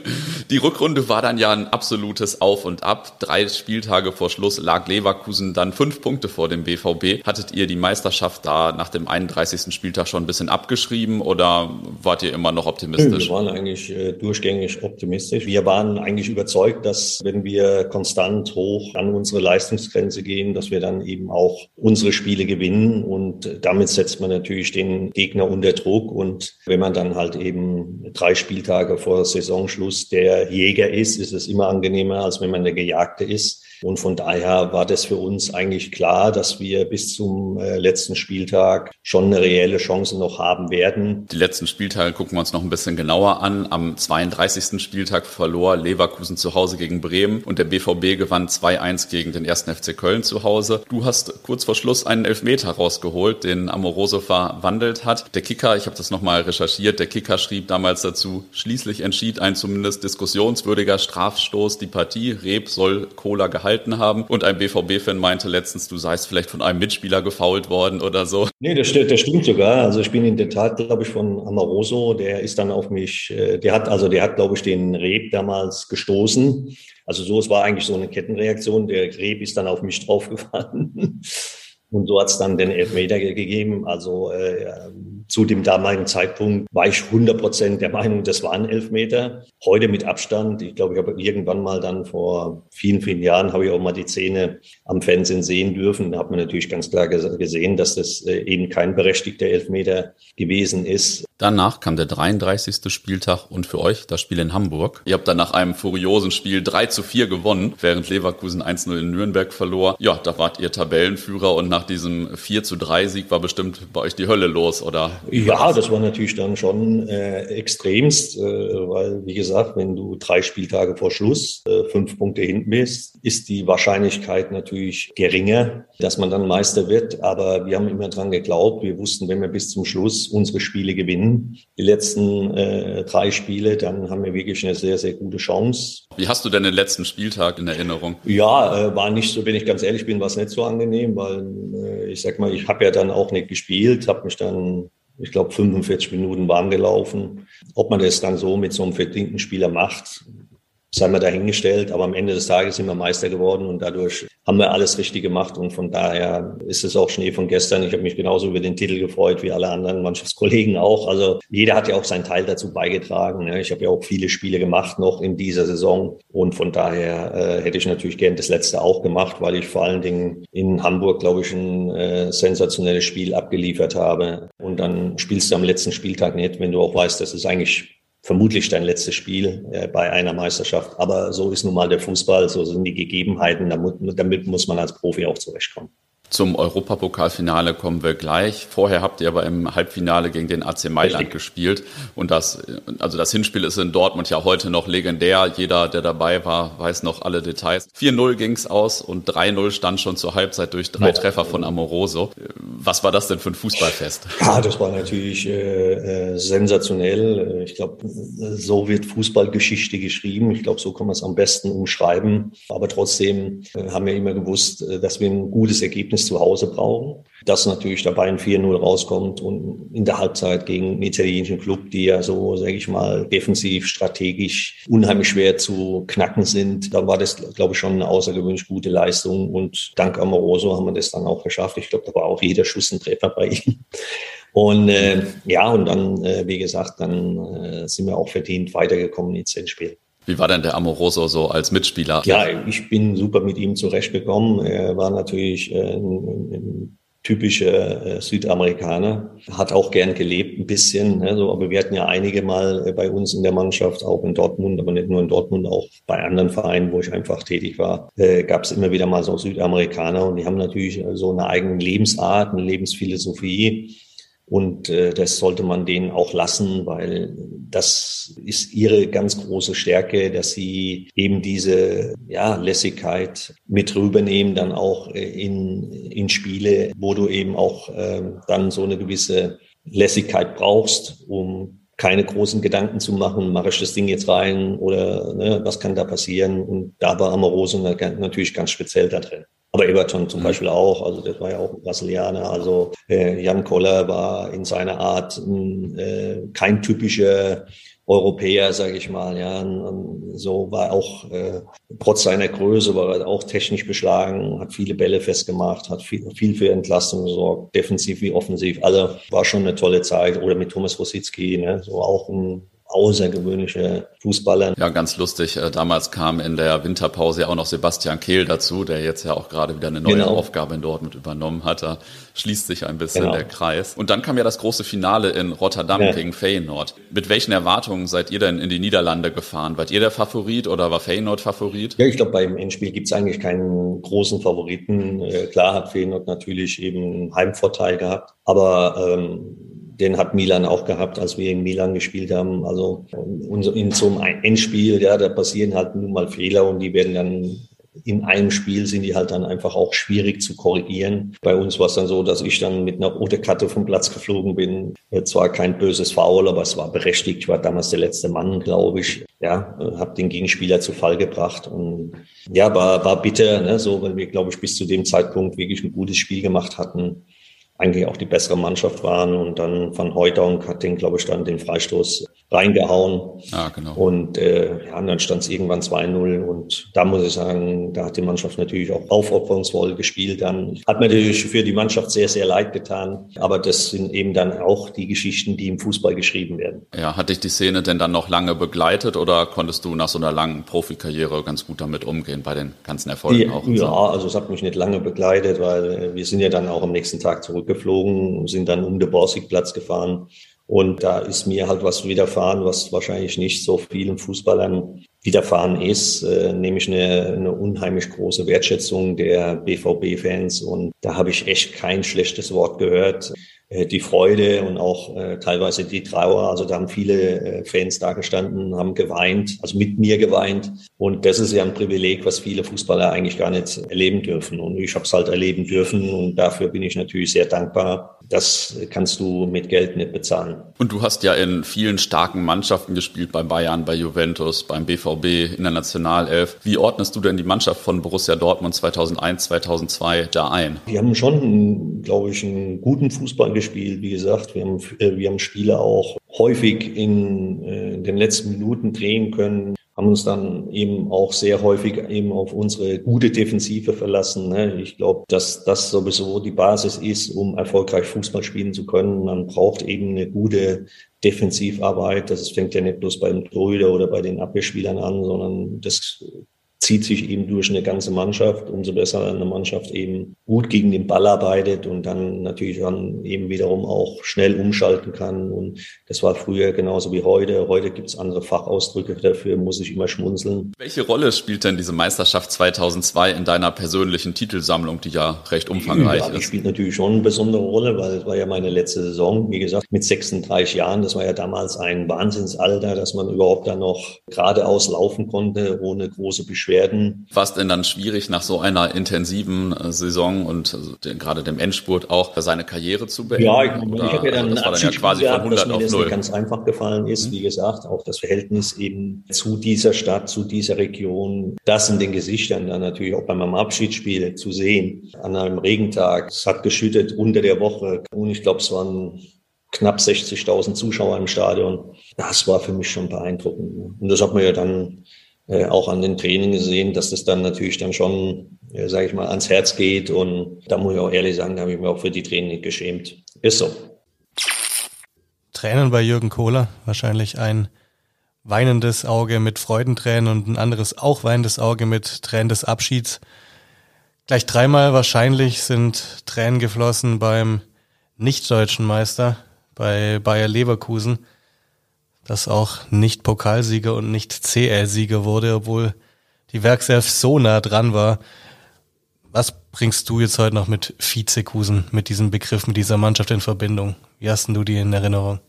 Die Rückrunde war dann ja ein absolutes Auf und Ab. Drei Spieltage vor Schluss lag Leverkusen dann fünf Punkte vor dem BVB. Hattet ihr die Meisterschaft da nach dem 31. Spieltag schon ein bisschen abgeschrieben oder wart ihr immer noch optimistisch? Wir waren eigentlich äh, durchgängig optimistisch. Wir waren eigentlich überzeugt, dass wenn wir konstant hoch an unsere Leistungsgrenze gehen, dass wir dann eben auch unsere Spiele gewinnen. Und damit setzt man natürlich den Gegner unter Druck. Und wenn man dann halt eben drei Spieltage vor Saisonschluss der Jäger ist, ist es immer angenehmer, als wenn man der Gejagte ist. Und von daher war das für uns eigentlich klar, dass wir bis zum äh, letzten Spieltag schon eine reelle Chance noch haben werden. Die letzten Spieltage gucken wir uns noch ein bisschen genauer an. Am 32. Spieltag verlor Leverkusen zu Hause gegen Bremen und der BVB gewann 2-1 gegen den 1. FC Köln zu Hause. Du hast kurz vor Schluss einen Elfmeter rausgeholt, den Amoroso verwandelt hat. Der Kicker, ich habe das nochmal recherchiert, der Kicker schrieb damals dazu, schließlich entschied ein zumindest diskussionswürdiger Strafstoß die Partie. Reb soll Cola gehalten gehalten haben. Und ein BVB-Fan meinte letztens, du seist vielleicht von einem Mitspieler gefault worden oder so. Nee, das, das stimmt sogar. Also ich bin in der Tat, glaube ich, von Amoroso, der ist dann auf mich, äh, der hat, also der hat, glaube ich, den Reb damals gestoßen. Also so, es war eigentlich so eine Kettenreaktion. Der Reb ist dann auf mich draufgefallen. Und so hat es dann den Elfmeter gegeben. Also äh, zu dem damaligen Zeitpunkt war ich 100 Prozent der Meinung, das waren Elfmeter. Heute mit Abstand. Ich glaube, ich habe irgendwann mal dann vor vielen, vielen Jahren habe ich auch mal die Szene am Fernsehen sehen dürfen. Da hat man natürlich ganz klar gesehen, dass das äh, eben kein berechtigter Elfmeter gewesen ist. Danach kam der 33. Spieltag und für euch das Spiel in Hamburg. Ihr habt dann nach einem furiosen Spiel 3 zu 4 gewonnen, während Leverkusen 1-0 in Nürnberg verlor. Ja, da wart ihr Tabellenführer und nach diesem 4 zu 3 Sieg war bestimmt bei euch die Hölle los, oder? Ja, das war natürlich dann schon äh, extremst, äh, weil, wie gesagt, wenn du drei Spieltage vor Schluss äh, fünf Punkte hinten bist, ist die Wahrscheinlichkeit natürlich geringer, dass man dann Meister wird. Aber wir haben immer dran geglaubt. Wir wussten, wenn wir bis zum Schluss unsere Spiele gewinnen, die letzten äh, drei Spiele, dann haben wir wirklich eine sehr, sehr gute Chance. Wie hast du denn den letzten Spieltag in Erinnerung? Ja, äh, war nicht so, wenn ich ganz ehrlich bin, war es nicht so angenehm, weil äh, ich sag mal, ich habe ja dann auch nicht gespielt, habe mich dann ich glaube, 45 Minuten warm gelaufen. Ob man das dann so mit so einem verdienten Spieler macht, sei mal dahingestellt. Aber am Ende des Tages sind wir Meister geworden und dadurch haben wir alles richtig gemacht. Und von daher ist es auch Schnee von gestern. Ich habe mich genauso über den Titel gefreut wie alle anderen Mannschaftskollegen auch. Also jeder hat ja auch seinen Teil dazu beigetragen. Ne? Ich habe ja auch viele Spiele gemacht noch in dieser Saison. Und von daher äh, hätte ich natürlich gern das letzte auch gemacht, weil ich vor allen Dingen in Hamburg, glaube ich, ein äh, sensationelles Spiel abgeliefert habe. Und dann spielst du am letzten Spieltag nicht, wenn du auch weißt, dass es eigentlich vermutlich dein letztes Spiel äh, bei einer Meisterschaft. Aber so ist nun mal der Fußball, so sind die Gegebenheiten, damit, damit muss man als Profi auch zurechtkommen. Zum Europapokalfinale kommen wir gleich. Vorher habt ihr aber im Halbfinale gegen den AC Mailand Richtig. gespielt. Und das, also das Hinspiel ist in Dortmund ja heute noch legendär. Jeder, der dabei war, weiß noch alle Details. 4-0 ging's aus und 3-0 stand schon zur Halbzeit durch drei ja. Treffer von Amoroso. Was war das denn für ein Fußballfest? Ja, das war natürlich äh, äh sensationell. Ich glaube, so wird Fußballgeschichte geschrieben. Ich glaube, so kann man es am besten umschreiben. Aber trotzdem äh, haben wir immer gewusst, äh, dass wir ein gutes Ergebnis zu Hause brauchen. Dass natürlich dabei ein 4-0 rauskommt und in der Halbzeit gegen einen italienischen Club, die ja so, sage ich mal, defensiv, strategisch unheimlich schwer zu knacken sind. Da war das, glaube ich, schon eine außergewöhnlich gute Leistung und dank Amoroso haben wir das dann auch geschafft. Ich glaube, da war auch jeder Schuss ein Treffer bei ihm. Und äh, ja, und dann, äh, wie gesagt, dann äh, sind wir auch verdient weitergekommen ins Endspiel. Wie war denn der Amoroso so als Mitspieler? Ja, ich bin super mit ihm zurechtgekommen. Er war natürlich äh, ein, ein typischer äh, Südamerikaner, hat auch gern gelebt ein bisschen. Ne, so, aber wir hatten ja einige Mal äh, bei uns in der Mannschaft, auch in Dortmund, aber nicht nur in Dortmund, auch bei anderen Vereinen, wo ich einfach tätig war, äh, gab es immer wieder mal so Südamerikaner und die haben natürlich so eine eigene Lebensart, eine Lebensphilosophie und äh, das sollte man denen auch lassen, weil das ist ihre ganz große Stärke, dass sie eben diese ja, Lässigkeit mit rübernehmen, dann auch äh, in, in Spiele, wo du eben auch äh, dann so eine gewisse Lässigkeit brauchst, um keine großen Gedanken zu machen, mache ich das Ding jetzt rein oder ne, was kann da passieren? Und da war Amoroso natürlich ganz speziell da drin. Aber Everton zum mhm. Beispiel auch, also das war ja auch ein Brasilianer. Also äh, Jan Koller war in seiner Art äh, kein typischer Europäer, sage ich mal. Ja, und so war auch äh, trotz seiner Größe war er auch technisch beschlagen, hat viele Bälle festgemacht, hat viel, viel für Entlastung gesorgt, defensiv wie offensiv. Also war schon eine tolle Zeit. Oder mit Thomas Rositzky, ne, so auch ein außergewöhnliche Fußballer. Ja, ganz lustig. Äh, damals kam in der Winterpause ja auch noch Sebastian Kehl dazu, der jetzt ja auch gerade wieder eine neue genau. Aufgabe in Dortmund übernommen hat. Da schließt sich ein bisschen genau. der Kreis. Und dann kam ja das große Finale in Rotterdam ja. gegen Feyenoord. Mit welchen Erwartungen seid ihr denn in die Niederlande gefahren? Wart ihr der Favorit oder war Feyenoord Favorit? Ja, ich glaube, beim Endspiel gibt es eigentlich keinen großen Favoriten. Äh, klar hat Feyenoord natürlich eben einen Heimvorteil gehabt, aber ähm, den hat Milan auch gehabt, als wir in Milan gespielt haben. Also in so einem Endspiel, ja, da passieren halt nun mal Fehler und die werden dann in einem Spiel sind die halt dann einfach auch schwierig zu korrigieren. Bei uns war es dann so, dass ich dann mit einer roten Karte vom Platz geflogen bin. Zwar kein böses Foul, aber es war berechtigt. Ich war damals der letzte Mann, glaube ich. Ja, habe den Gegenspieler zu Fall gebracht und ja, war, war bitter, ne, so, weil wir, glaube ich, bis zu dem Zeitpunkt wirklich ein gutes Spiel gemacht hatten eigentlich auch die bessere Mannschaft waren. Und dann Van Hooydonk hat den, glaube ich, dann den Freistoß reingehauen. Ah, genau. Und äh, ja, dann stand es irgendwann 2-0. Und da muss ich sagen, da hat die Mannschaft natürlich auch aufopferungsvoll gespielt. Dann hat mir natürlich für die Mannschaft sehr, sehr leid getan. Aber das sind eben dann auch die Geschichten, die im Fußball geschrieben werden. Ja, hat dich die Szene denn dann noch lange begleitet oder konntest du nach so einer langen Profikarriere ganz gut damit umgehen bei den ganzen Erfolgen ja, auch? Ja, so? also es hat mich nicht lange begleitet, weil wir sind ja dann auch am nächsten Tag zurückgeflogen, sind dann um den Borsigplatz gefahren. Und da ist mir halt was widerfahren, was wahrscheinlich nicht so vielen Fußballern widerfahren ist, äh, nämlich eine, eine unheimlich große Wertschätzung der BVB-Fans. Und da habe ich echt kein schlechtes Wort gehört. Äh, die Freude und auch äh, teilweise die Trauer. Also da haben viele äh, Fans da gestanden, haben geweint, also mit mir geweint. Und das ist ja ein Privileg, was viele Fußballer eigentlich gar nicht erleben dürfen. Und ich habe es halt erleben dürfen und dafür bin ich natürlich sehr dankbar. Das kannst du mit Geld nicht bezahlen. Und du hast ja in vielen starken Mannschaften gespielt, bei Bayern, bei Juventus, beim BVB, in der Nationalelf. Wie ordnest du denn die Mannschaft von Borussia Dortmund 2001, 2002 da ein? Wir haben schon, glaube ich, einen guten Fußball gespielt. Wie gesagt, wir haben, äh, wir haben Spiele auch häufig in, äh, in den letzten Minuten drehen können haben uns dann eben auch sehr häufig eben auf unsere gute Defensive verlassen. Ne? Ich glaube, dass das sowieso die Basis ist, um erfolgreich Fußball spielen zu können. Man braucht eben eine gute Defensivarbeit. Das fängt ja nicht bloß beim Torhüter oder bei den Abwehrspielern an, sondern das zieht sich eben durch eine ganze Mannschaft. Umso besser eine Mannschaft eben gut gegen den Ball arbeitet und dann natürlich dann eben wiederum auch schnell umschalten kann. Und das war früher genauso wie heute. Heute gibt es andere Fachausdrücke dafür, muss ich immer schmunzeln. Welche Rolle spielt denn diese Meisterschaft 2002 in deiner persönlichen Titelsammlung, die ja recht umfangreich ja, ist? Die spielt natürlich schon eine besondere Rolle, weil es war ja meine letzte Saison. Wie gesagt, mit 36 Jahren, das war ja damals ein Wahnsinnsalter, dass man überhaupt da noch geradeaus laufen konnte, ohne große Beschwerden werden. War es denn dann schwierig, nach so einer intensiven äh, Saison und den, gerade dem Endspurt auch seine Karriere zu beenden? Ja, ich, Oder, ich habe ja dann, also das war dann ja quasi gehabt, von 100 dass auf mir das 0. nicht ganz einfach gefallen ist. Mhm. Wie gesagt, auch das Verhältnis eben zu dieser Stadt, zu dieser Region, das in den Gesichtern dann natürlich auch bei meinem Abschiedsspiel zu sehen. An einem Regentag, es hat geschüttet unter der Woche und ich glaube, es waren knapp 60.000 Zuschauer im Stadion. Das war für mich schon beeindruckend. Und das hat man ja dann äh, auch an den Trainingen gesehen, dass das dann natürlich dann schon, äh, sage ich mal, ans Herz geht. Und da muss ich auch ehrlich sagen, da habe ich mir auch für die Training nicht geschämt. Ist so. Tränen bei Jürgen Kohler, wahrscheinlich ein weinendes Auge mit Freudentränen und ein anderes auch weinendes Auge mit Tränen des Abschieds. Gleich dreimal wahrscheinlich sind Tränen geflossen beim nicht-deutschen Meister, bei Bayer Leverkusen das auch nicht Pokalsieger und nicht CL-Sieger wurde, obwohl die Werkself so nah dran war. Was bringst du jetzt heute noch mit Vizekusen, mit diesem Begriff, mit dieser Mannschaft in Verbindung? Wie hast du die in Erinnerung?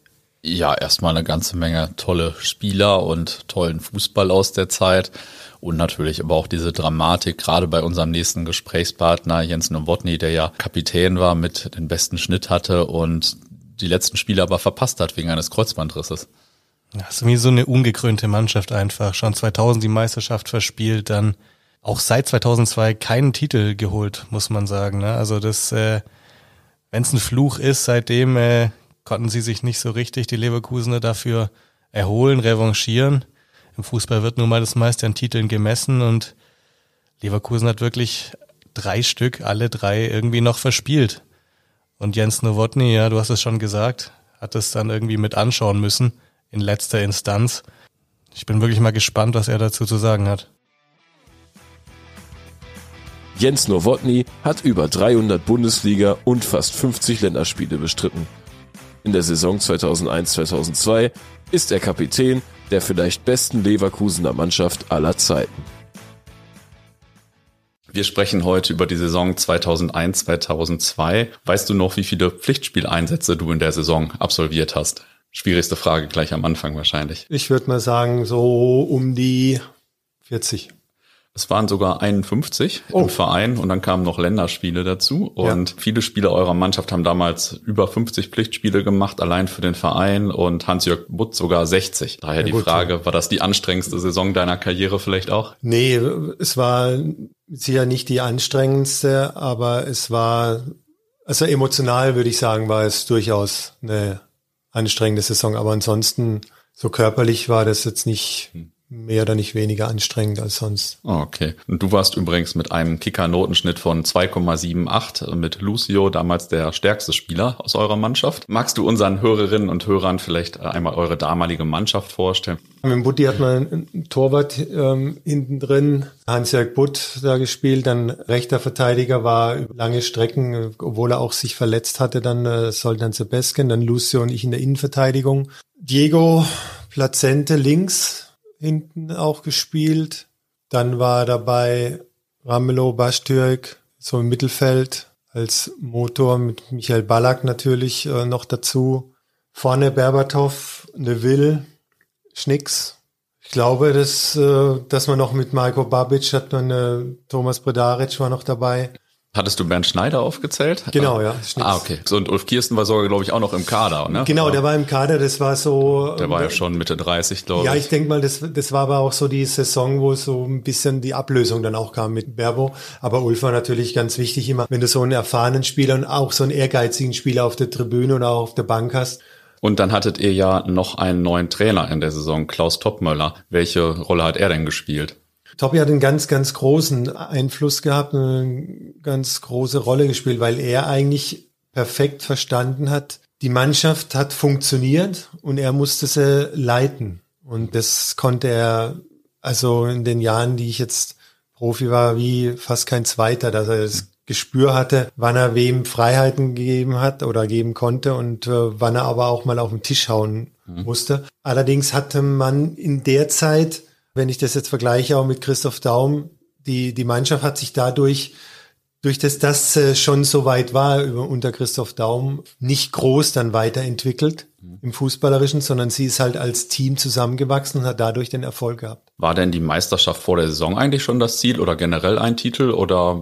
Ja, erstmal eine ganze Menge tolle Spieler und tollen Fußball aus der Zeit und natürlich aber auch diese Dramatik, gerade bei unserem nächsten Gesprächspartner Jens Nowotny, der ja Kapitän war, mit den besten Schnitt hatte und die letzten Spiele aber verpasst hat wegen eines Kreuzbandrisses. Das ist wie so eine ungekrönte Mannschaft einfach. Schon 2000 die Meisterschaft verspielt, dann auch seit 2002 keinen Titel geholt, muss man sagen. Ne? Also das, äh, wenn es ein Fluch ist, seitdem äh, konnten sie sich nicht so richtig, die Leverkusener, dafür erholen, revanchieren. Im Fußball wird nun mal das meiste an Titeln gemessen und Leverkusen hat wirklich drei Stück, alle drei irgendwie noch verspielt. Und Jens Nowotny, ja, du hast es schon gesagt, hat es dann irgendwie mit anschauen müssen in letzter Instanz. Ich bin wirklich mal gespannt, was er dazu zu sagen hat. Jens Nowotny hat über 300 Bundesliga und fast 50 Länderspiele bestritten. In der Saison 2001-2002 ist er Kapitän der vielleicht besten Leverkusener Mannschaft aller Zeiten. Wir sprechen heute über die Saison 2001-2002. Weißt du noch, wie viele Pflichtspieleinsätze du in der Saison absolviert hast? Schwierigste Frage gleich am Anfang wahrscheinlich. Ich würde mal sagen, so um die 40. Es waren sogar 51 oh. im Verein und dann kamen noch Länderspiele dazu. Und ja. viele Spieler eurer Mannschaft haben damals über 50 Pflichtspiele gemacht, allein für den Verein und Hans-Jörg Butt sogar 60. Daher ja, die gut, Frage, ja. war das die anstrengendste Saison deiner Karriere vielleicht auch? Nee, es war sicher nicht die anstrengendste, aber es war, also emotional würde ich sagen, war es durchaus eine anstrengende Saison. Aber ansonsten, so körperlich war das jetzt nicht, hm mehr oder nicht weniger anstrengend als sonst. Oh, okay. Und du warst übrigens mit einem Kicker-Notenschnitt von 2,78 mit Lucio, damals der stärkste Spieler aus eurer Mannschaft. Magst du unseren Hörerinnen und Hörern vielleicht einmal eure damalige Mannschaft vorstellen? Mit Butti hat man einen Torwart ähm, hinten drin, Hans-Jörg Butt da gespielt, dann rechter Verteidiger war über lange Strecken, obwohl er auch sich verletzt hatte, dann äh, Soltan Sebesken, dann Lucio und ich in der Innenverteidigung. Diego Plazente links hinten auch gespielt. Dann war dabei Ramelow Bastürk so im Mittelfeld als Motor mit Michael Ballack natürlich äh, noch dazu. Vorne Berbatov, Neville, Schnicks. Ich glaube, dass, äh, dass man noch mit Marco Babic hat man äh, Thomas Bredaric war noch dabei. Hattest du Bernd Schneider aufgezählt? Genau, ja. Schnicks. Ah, okay. So, und Ulf Kirsten war sogar, glaube ich, auch noch im Kader, ne? Genau, der war im Kader, das war so. Der war ja schon Mitte 30, glaube ich. Ja, ich denke mal, das, das war aber auch so die Saison, wo so ein bisschen die Ablösung dann auch kam mit Berbo. Aber Ulf war natürlich ganz wichtig immer, wenn du so einen erfahrenen Spieler und auch so einen ehrgeizigen Spieler auf der Tribüne oder auch auf der Bank hast. Und dann hattet ihr ja noch einen neuen Trainer in der Saison, Klaus Toppmöller. Welche Rolle hat er denn gespielt? Topi hat einen ganz, ganz großen Einfluss gehabt, eine ganz große Rolle gespielt, weil er eigentlich perfekt verstanden hat, die Mannschaft hat funktioniert und er musste sie leiten. Und das konnte er, also in den Jahren, die ich jetzt Profi war, wie fast kein zweiter, dass er das Gespür hatte, wann er wem Freiheiten gegeben hat oder geben konnte und äh, wann er aber auch mal auf den Tisch hauen mhm. musste. Allerdings hatte man in der Zeit wenn ich das jetzt vergleiche auch mit Christoph Daum, die, die Mannschaft hat sich dadurch, durch das das schon so weit war unter Christoph Daum, nicht groß dann weiterentwickelt mhm. im Fußballerischen, sondern sie ist halt als Team zusammengewachsen und hat dadurch den Erfolg gehabt. War denn die Meisterschaft vor der Saison eigentlich schon das Ziel oder generell ein Titel oder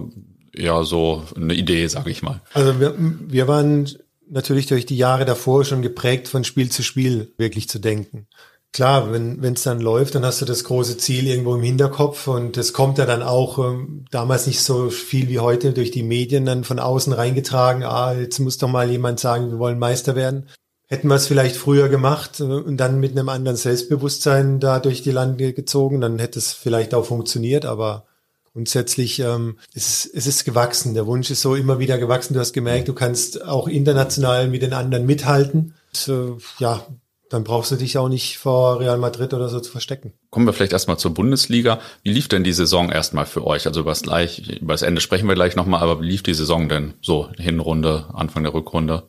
ja so eine Idee, sag ich mal? Also wir, wir waren natürlich durch die Jahre davor schon geprägt von Spiel zu Spiel wirklich zu denken klar, wenn es dann läuft, dann hast du das große Ziel irgendwo im Hinterkopf und es kommt ja dann auch ähm, damals nicht so viel wie heute durch die Medien dann von außen reingetragen, ah, jetzt muss doch mal jemand sagen, wir wollen Meister werden. Hätten wir es vielleicht früher gemacht äh, und dann mit einem anderen Selbstbewusstsein da durch die Lande gezogen, dann hätte es vielleicht auch funktioniert, aber grundsätzlich ähm, es, ist, es ist gewachsen. Der Wunsch ist so immer wieder gewachsen. Du hast gemerkt, du kannst auch international mit den anderen mithalten. Und, äh, ja, dann brauchst du dich auch nicht vor Real Madrid oder so zu verstecken. Kommen wir vielleicht erstmal zur Bundesliga. Wie lief denn die Saison erstmal für euch? Also über das, gleich, über das Ende sprechen wir gleich nochmal, aber wie lief die Saison denn so? Hinrunde, Anfang der Rückrunde?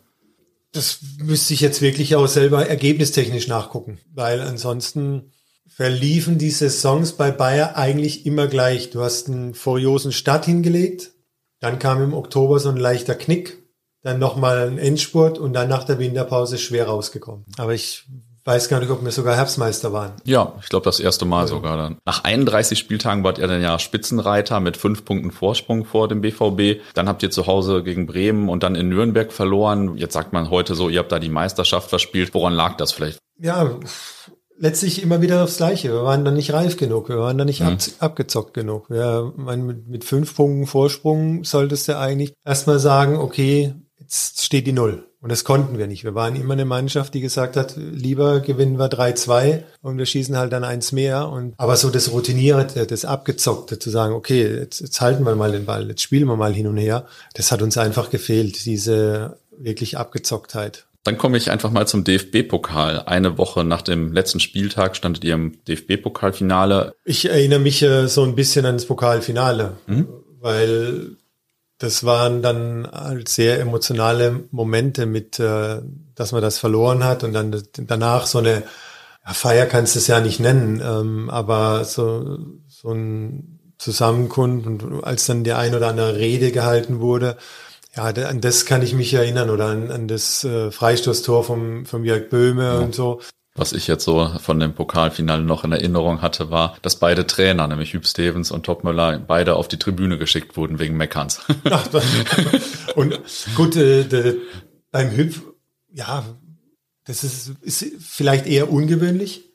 Das müsste ich jetzt wirklich auch selber ergebnistechnisch nachgucken, weil ansonsten verliefen die Saisons bei Bayer eigentlich immer gleich. Du hast einen furiosen Start hingelegt, dann kam im Oktober so ein leichter Knick, dann nochmal ein Endspurt und dann nach der Winterpause schwer rausgekommen. Aber ich weiß gar nicht, ob wir sogar Herbstmeister waren. Ja, ich glaube das erste Mal ja. sogar dann. Nach 31 Spieltagen wart ihr dann ja Spitzenreiter mit fünf Punkten Vorsprung vor dem BVB. Dann habt ihr zu Hause gegen Bremen und dann in Nürnberg verloren. Jetzt sagt man heute so, ihr habt da die Meisterschaft verspielt. Woran lag das vielleicht? Ja, letztlich immer wieder aufs Gleiche. Wir waren da nicht reif genug, wir waren da nicht mhm. ab, abgezockt genug. Wir, mein, mit, mit fünf Punkten Vorsprung solltest du eigentlich erstmal sagen, okay, steht die Null. Und das konnten wir nicht. Wir waren immer eine Mannschaft, die gesagt hat, lieber gewinnen wir 3-2 und wir schießen halt dann eins mehr. Und, aber so das Routinierte, das Abgezockte, zu sagen, okay, jetzt, jetzt halten wir mal den Ball, jetzt spielen wir mal hin und her, das hat uns einfach gefehlt, diese wirklich Abgezocktheit. Dann komme ich einfach mal zum DFB-Pokal. Eine Woche nach dem letzten Spieltag standet ihr im DFB-Pokalfinale. Ich erinnere mich äh, so ein bisschen ans Pokalfinale, mhm. weil das waren dann halt sehr emotionale Momente mit, äh, dass man das verloren hat und dann danach so eine ja, Feier kannst du es ja nicht nennen, ähm, aber so, so ein Zusammenkunft und als dann die ein oder andere Rede gehalten wurde, ja, an das kann ich mich erinnern oder an, an das äh, Freistoßtor vom, vom Jörg Böhme ja. und so. Was ich jetzt so von dem Pokalfinale noch in Erinnerung hatte, war, dass beide Trainer, nämlich Hüb Stevens und Topmöller, beide auf die Tribüne geschickt wurden wegen Meckerns. Ach, und gut, äh, de, beim Hüb, ja, das ist, ist vielleicht eher ungewöhnlich.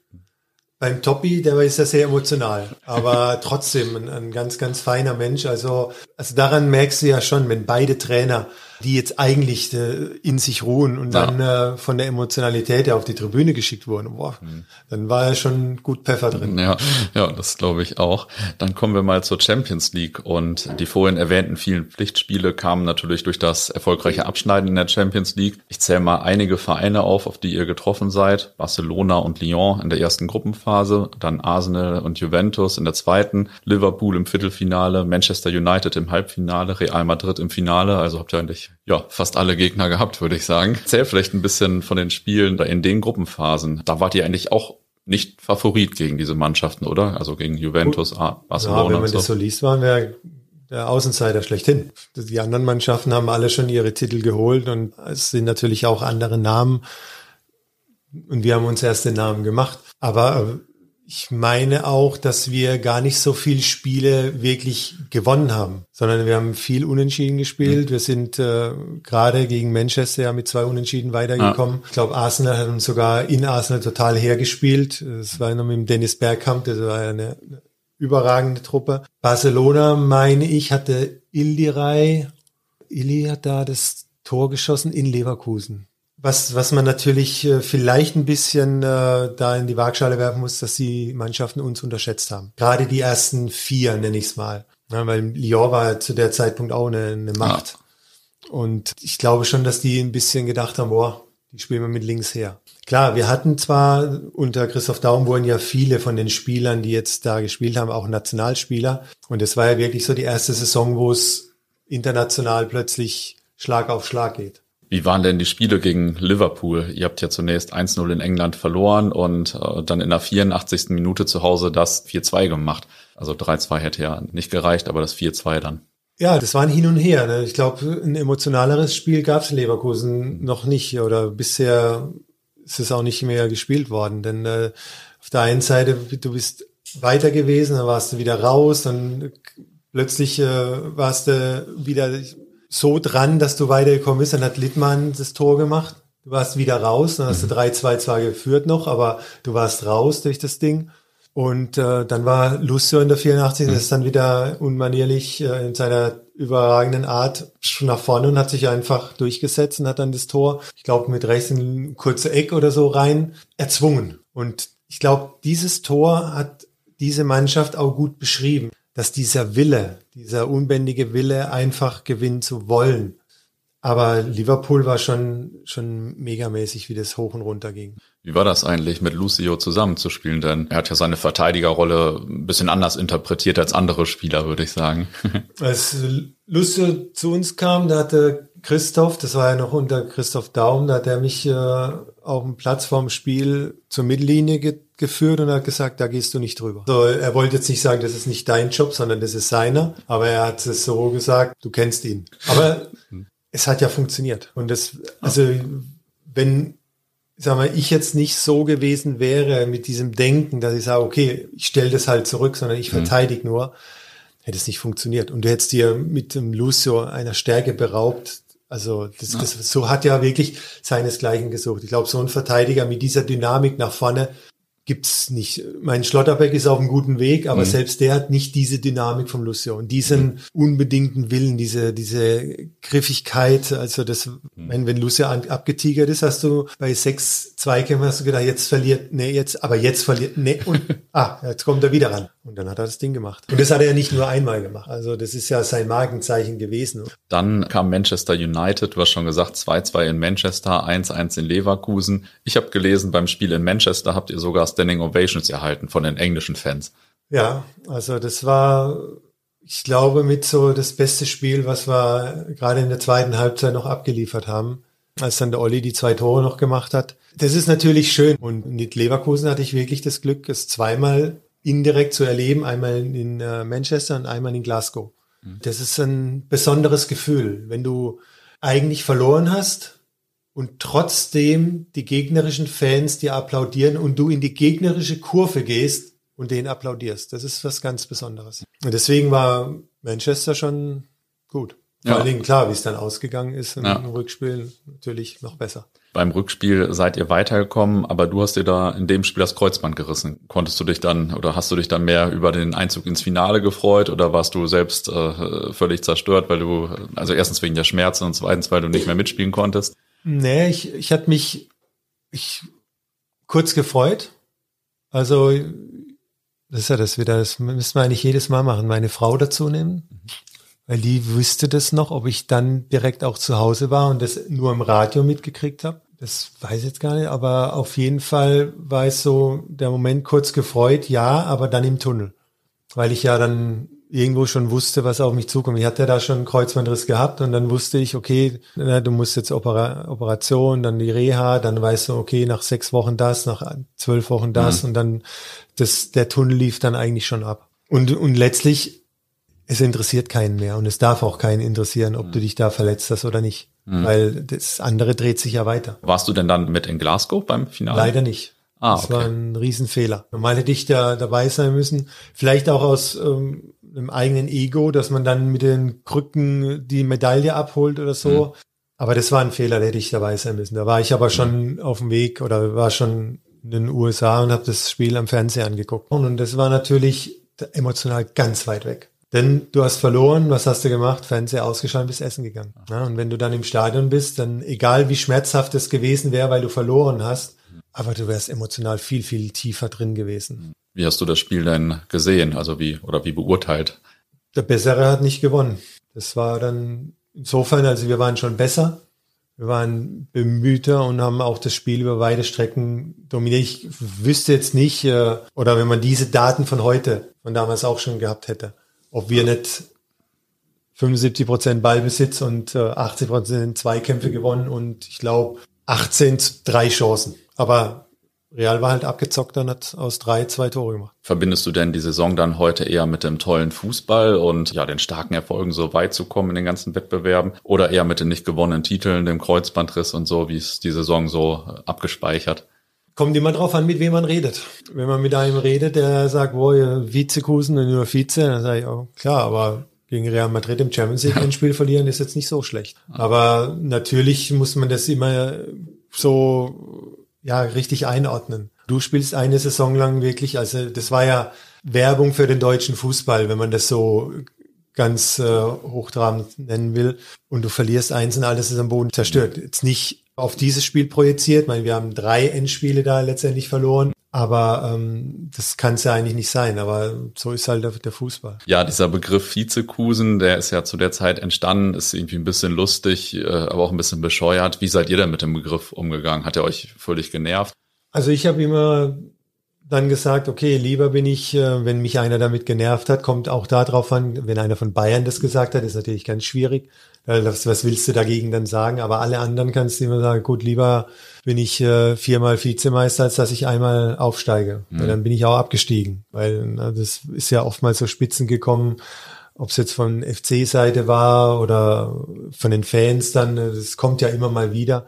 Beim Toppi, der ist ja sehr emotional, aber trotzdem ein, ein ganz, ganz feiner Mensch. Also also daran merkst du ja schon, wenn beide Trainer die jetzt eigentlich äh, in sich ruhen und ja. dann äh, von der Emotionalität auf die Tribüne geschickt wurden. Boah, mhm. Dann war ja schon gut Pfeffer drin. Ja, ja, das glaube ich auch. Dann kommen wir mal zur Champions League und die vorhin erwähnten vielen Pflichtspiele kamen natürlich durch das erfolgreiche Abschneiden in der Champions League. Ich zähle mal einige Vereine auf, auf die ihr getroffen seid. Barcelona und Lyon in der ersten Gruppenphase, dann Arsenal und Juventus in der zweiten, Liverpool im Viertelfinale, Manchester United im Halbfinale, Real Madrid im Finale. Also habt ihr eigentlich ja, fast alle Gegner gehabt, würde ich sagen. Zähl vielleicht ein bisschen von den Spielen in den Gruppenphasen. Da wart ihr eigentlich auch nicht Favorit gegen diese Mannschaften, oder? Also gegen Juventus, Barcelona. Ja, wenn man so. das so liest, waren wir der Außenseiter schlechthin. Die anderen Mannschaften haben alle schon ihre Titel geholt und es sind natürlich auch andere Namen. Und wir haben uns erst den Namen gemacht. Aber ich meine auch, dass wir gar nicht so viel Spiele wirklich gewonnen haben, sondern wir haben viel Unentschieden gespielt. Mhm. Wir sind äh, gerade gegen Manchester ja mit zwei Unentschieden weitergekommen. Ja. Ich glaube, Arsenal hat uns sogar in Arsenal total hergespielt. Das war noch mit dem Dennis Bergkamp, das war ja eine, eine überragende Truppe. Barcelona, meine ich, hatte Ildiray. Ili hat da das Tor geschossen in Leverkusen. Was, was man natürlich äh, vielleicht ein bisschen äh, da in die Waagschale werfen muss, dass die Mannschaften uns unterschätzt haben. Gerade die ersten vier, nenne ich es mal. Ja, weil Lyon war zu der Zeitpunkt auch eine, eine Macht. Ja. Und ich glaube schon, dass die ein bisschen gedacht haben, boah, die spielen wir mit links her. Klar, wir hatten zwar unter Christoph Daum wurden ja viele von den Spielern, die jetzt da gespielt haben, auch Nationalspieler. Und es war ja wirklich so die erste Saison, wo es international plötzlich Schlag auf Schlag geht. Wie waren denn die Spiele gegen Liverpool? Ihr habt ja zunächst 1-0 in England verloren und äh, dann in der 84. Minute zu Hause das 4-2 gemacht. Also 3-2 hätte ja nicht gereicht, aber das 4-2 dann. Ja, das war ein Hin und Her. Ne? Ich glaube, ein emotionaleres Spiel gab es Leverkusen noch nicht oder bisher ist es auch nicht mehr gespielt worden. Denn äh, auf der einen Seite, du bist weiter gewesen, dann warst du wieder raus, dann plötzlich äh, warst du wieder so dran, dass du weitergekommen bist. Dann hat Littmann das Tor gemacht. Du warst wieder raus, dann hast du 3-2 mhm. zwar geführt noch, aber du warst raus durch das Ding. Und äh, dann war Lucio in der 84, mhm. das ist dann wieder unmanierlich äh, in seiner überragenden Art nach vorne und hat sich einfach durchgesetzt und hat dann das Tor, ich glaube mit rechts in ein kurze Eck oder so rein, erzwungen. Und ich glaube, dieses Tor hat diese Mannschaft auch gut beschrieben dass dieser Wille, dieser unbändige Wille, einfach gewinnen zu wollen. Aber Liverpool war schon, schon megamäßig, wie das hoch und runter ging. Wie war das eigentlich, mit Lucio zusammenzuspielen? Denn er hat ja seine Verteidigerrolle ein bisschen anders interpretiert als andere Spieler, würde ich sagen. Als Lucio zu uns kam, da hatte Christoph, das war ja noch unter Christoph Daum, da hat er mich äh, auf dem Platz vorm Spiel zur Mittellinie ge geführt und hat gesagt, da gehst du nicht drüber. So, er wollte jetzt nicht sagen, das ist nicht dein Job, sondern das ist seiner, aber er hat es so gesagt, du kennst ihn. Aber es hat ja funktioniert. Und das, also wenn, sag mal, ich jetzt nicht so gewesen wäre mit diesem Denken, dass ich sage, okay, ich stelle das halt zurück, sondern ich mhm. verteidige nur, hätte es nicht funktioniert. Und du hättest dir mit dem Lucio einer Stärke beraubt, also das, das so hat ja wirklich seinesgleichen gesucht. Ich glaube, so ein Verteidiger mit dieser Dynamik nach vorne, gibt's nicht. Mein Schlotterbeck ist auf einem guten Weg, aber mhm. selbst der hat nicht diese Dynamik vom Lucio und diesen mhm. unbedingten Willen, diese, diese Griffigkeit. Also das, mhm. wenn, wenn Lucio abgetigert ist, hast du bei sechs Zweikämpfen hast du gedacht, jetzt verliert, nee, jetzt, aber jetzt verliert, nee, und, ah, jetzt kommt er wieder ran. Und dann hat er das Ding gemacht. Und das hat er ja nicht nur einmal gemacht. Also das ist ja sein Markenzeichen gewesen. Dann kam Manchester United, du hast schon gesagt, 2-2 in Manchester, 1-1 in Leverkusen. Ich habe gelesen, beim Spiel in Manchester habt ihr sogar Standing Ovations erhalten von den englischen Fans. Ja, also das war, ich glaube, mit so das beste Spiel, was wir gerade in der zweiten Halbzeit noch abgeliefert haben, als dann der Olli die zwei Tore noch gemacht hat. Das ist natürlich schön. Und mit Leverkusen hatte ich wirklich das Glück, es zweimal indirekt zu erleben, einmal in äh, Manchester und einmal in Glasgow. Mhm. Das ist ein besonderes Gefühl, wenn du eigentlich verloren hast und trotzdem die gegnerischen Fans dir applaudieren und du in die gegnerische Kurve gehst und denen applaudierst. Das ist was ganz Besonderes. Und deswegen war Manchester schon gut. Vor allen Dingen, klar, wie es dann ausgegangen ist im Ja. Rückspiel, natürlich noch besser. Beim Rückspiel seid ihr weitergekommen, aber du hast dir da in dem Spiel das Kreuzband gerissen. Konntest du dich dann oder hast du dich dann mehr über den Einzug ins Finale gefreut oder warst du selbst äh, völlig zerstört, weil du, also erstens wegen der Schmerzen und zweitens, weil du nicht mehr mitspielen konntest? Nee, ich, ich hatte mich ich, kurz gefreut. Also, das ist ja das wieder, das müssen wir eigentlich jedes Mal machen, meine Frau dazu nehmen. Weil die wüsste das noch, ob ich dann direkt auch zu Hause war und das nur im Radio mitgekriegt habe. Das weiß ich jetzt gar nicht, aber auf jeden Fall war es so der Moment kurz gefreut, ja, aber dann im Tunnel. Weil ich ja dann irgendwo schon wusste, was auf mich zukommt. Ich hatte da schon einen Kreuzbandriss gehabt und dann wusste ich, okay, na, du musst jetzt Opera Operation, dann die Reha, dann weißt du, okay, nach sechs Wochen das, nach zwölf Wochen das und dann das, der Tunnel lief dann eigentlich schon ab. Und, und letztlich, es interessiert keinen mehr und es darf auch keinen interessieren, ob du dich da verletzt hast oder nicht. Weil das andere dreht sich ja weiter. Warst du denn dann mit in Glasgow beim Finale? Leider nicht. Ah, das okay. war ein Riesenfehler. Normal hätte ich da dabei sein müssen. Vielleicht auch aus ähm, einem eigenen Ego, dass man dann mit den Krücken die Medaille abholt oder so. Mhm. Aber das war ein Fehler, da hätte ich dabei sein müssen. Da war ich aber schon auf dem Weg oder war schon in den USA und habe das Spiel am Fernseher angeguckt. Und das war natürlich emotional ganz weit weg. Denn du hast verloren, was hast du gemacht? Fernseher ausgeschaltet, bist essen gegangen. Ja, und wenn du dann im Stadion bist, dann egal wie schmerzhaft es gewesen wäre, weil du verloren hast, aber du wärst emotional viel, viel tiefer drin gewesen. Wie hast du das Spiel denn gesehen? Also wie oder wie beurteilt? Der Bessere hat nicht gewonnen. Das war dann insofern, also wir waren schon besser. Wir waren bemühter und haben auch das Spiel über weite Strecken dominiert. Ich wüsste jetzt nicht, äh, oder wenn man diese Daten von heute, von damals auch schon gehabt hätte, ob wir nicht 75 Prozent Ballbesitz und äh, 80 Prozent Zweikämpfe gewonnen und ich glaube 18 zu drei Chancen. Aber Real war halt abgezockt und hat aus drei zwei Tore gemacht. Verbindest du denn die Saison dann heute eher mit dem tollen Fußball und ja den starken Erfolgen so weit zu kommen in den ganzen Wettbewerben oder eher mit den nicht gewonnenen Titeln, dem Kreuzbandriss und so, wie es die Saison so äh, abgespeichert? Kommt immer drauf an, mit wem man redet. Wenn man mit einem redet, der sagt, wo ihr Vizekusen und nur Vize, dann sage ich, oh, klar, aber gegen Real Madrid im Champions League ein Spiel verlieren ist jetzt nicht so schlecht. Aber natürlich muss man das immer so ja richtig einordnen. Du spielst eine Saison lang wirklich, also das war ja Werbung für den deutschen Fußball, wenn man das so ganz äh, hochtrabend nennen will. Und du verlierst eins und alles ist am Boden zerstört. Jetzt nicht auf dieses Spiel projiziert. Ich meine, wir haben drei Endspiele da letztendlich verloren. Aber ähm, das kann es ja eigentlich nicht sein. Aber so ist halt der, der Fußball. Ja, dieser Begriff Vizekusen, der ist ja zu der Zeit entstanden, ist irgendwie ein bisschen lustig, äh, aber auch ein bisschen bescheuert. Wie seid ihr denn mit dem Begriff umgegangen? Hat er euch völlig genervt? Also ich habe immer dann gesagt, okay, lieber bin ich, äh, wenn mich einer damit genervt hat, kommt auch darauf an, wenn einer von Bayern das gesagt hat, ist natürlich ganz schwierig. Was, was willst du dagegen dann sagen? Aber alle anderen kannst du immer sagen, gut, lieber bin ich äh, viermal Vizemeister, als dass ich einmal aufsteige. Weil dann bin ich auch abgestiegen. Weil na, das ist ja oftmals so Spitzen gekommen, ob es jetzt von FC-Seite war oder von den Fans dann, äh, das kommt ja immer mal wieder.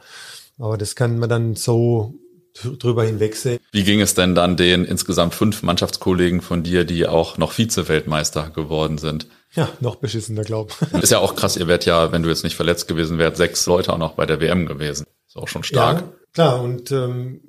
Aber das kann man dann so dr- drüber hinwegsehen. Wie ging es denn dann den insgesamt fünf Mannschaftskollegen von dir, die auch noch Vize-Weltmeister geworden sind? Ja, noch beschissener, glaub. Ist ja auch krass, ihr wärt ja, wenn du jetzt nicht verletzt gewesen wärt, sechs Leute auch noch bei der WM gewesen. Ist auch schon stark. Ja, klar, und ähm,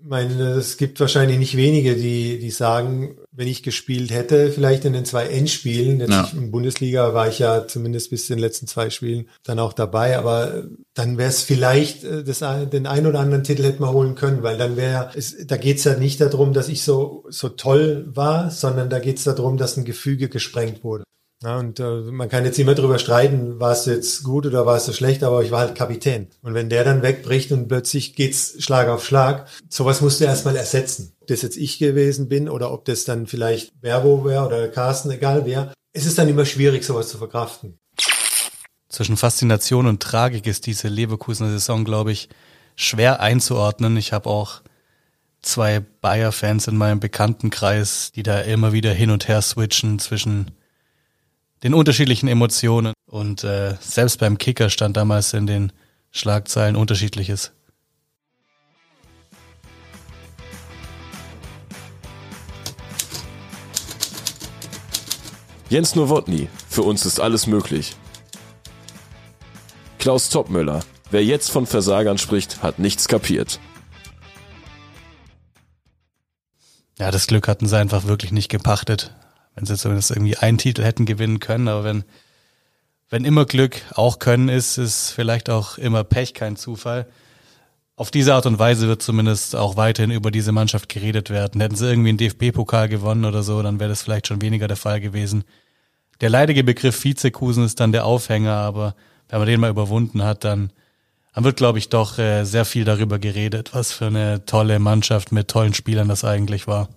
meine, es gibt wahrscheinlich nicht wenige, die, die sagen, wenn ich gespielt hätte, vielleicht in den zwei Endspielen, jetzt Ja. in Bundesliga war ich ja zumindest bis zu den letzten zwei Spielen dann auch dabei, aber dann wäre es vielleicht äh, das, den ein oder anderen Titel hätte man holen können, weil dann wäre es, da geht's ja nicht darum, dass ich so, so toll war, sondern da geht's darum, dass ein Gefüge gesprengt wurde. Ja, und äh, man kann jetzt immer drüber streiten, war es jetzt gut oder war es so schlecht, aber ich war halt Kapitän. Und wenn der dann wegbricht und plötzlich geht's Schlag auf Schlag, sowas musst du erstmal ersetzen. Ob das jetzt ich gewesen bin oder ob das dann vielleicht Verbo wäre oder Carsten, egal wer. Es ist dann immer schwierig, sowas zu verkraften. Zwischen Faszination und Tragik ist diese Leverkusener Saison, glaube ich, schwer einzuordnen. Ich habe auch zwei Bayer-Fans in meinem Bekanntenkreis, die da immer wieder hin und her switchen zwischen den unterschiedlichen Emotionen. Und äh, selbst beim Kicker stand damals in den Schlagzeilen unterschiedliches. Jens Nowotny, für uns ist alles möglich. Klaus Toppmüller. Wer jetzt von Versagern spricht, hat nichts kapiert. Ja, das Glück hatten sie einfach wirklich nicht gepachtet. Wenn sie zumindest irgendwie einen Titel hätten gewinnen können, aber wenn, wenn immer Glück auch Können ist, ist vielleicht auch immer Pech kein Zufall. Auf diese Art und Weise wird zumindest auch weiterhin über diese Mannschaft geredet werden. Hätten sie irgendwie einen DFB-Pokal gewonnen oder so, dann wäre das vielleicht schon weniger der Fall gewesen. Der leidige Begriff Vizekusen ist dann der Aufhänger, aber wenn man den mal überwunden hat, dann, dann wird, glaube ich, doch äh, sehr viel darüber geredet, was für eine tolle Mannschaft mit tollen Spielern das eigentlich war.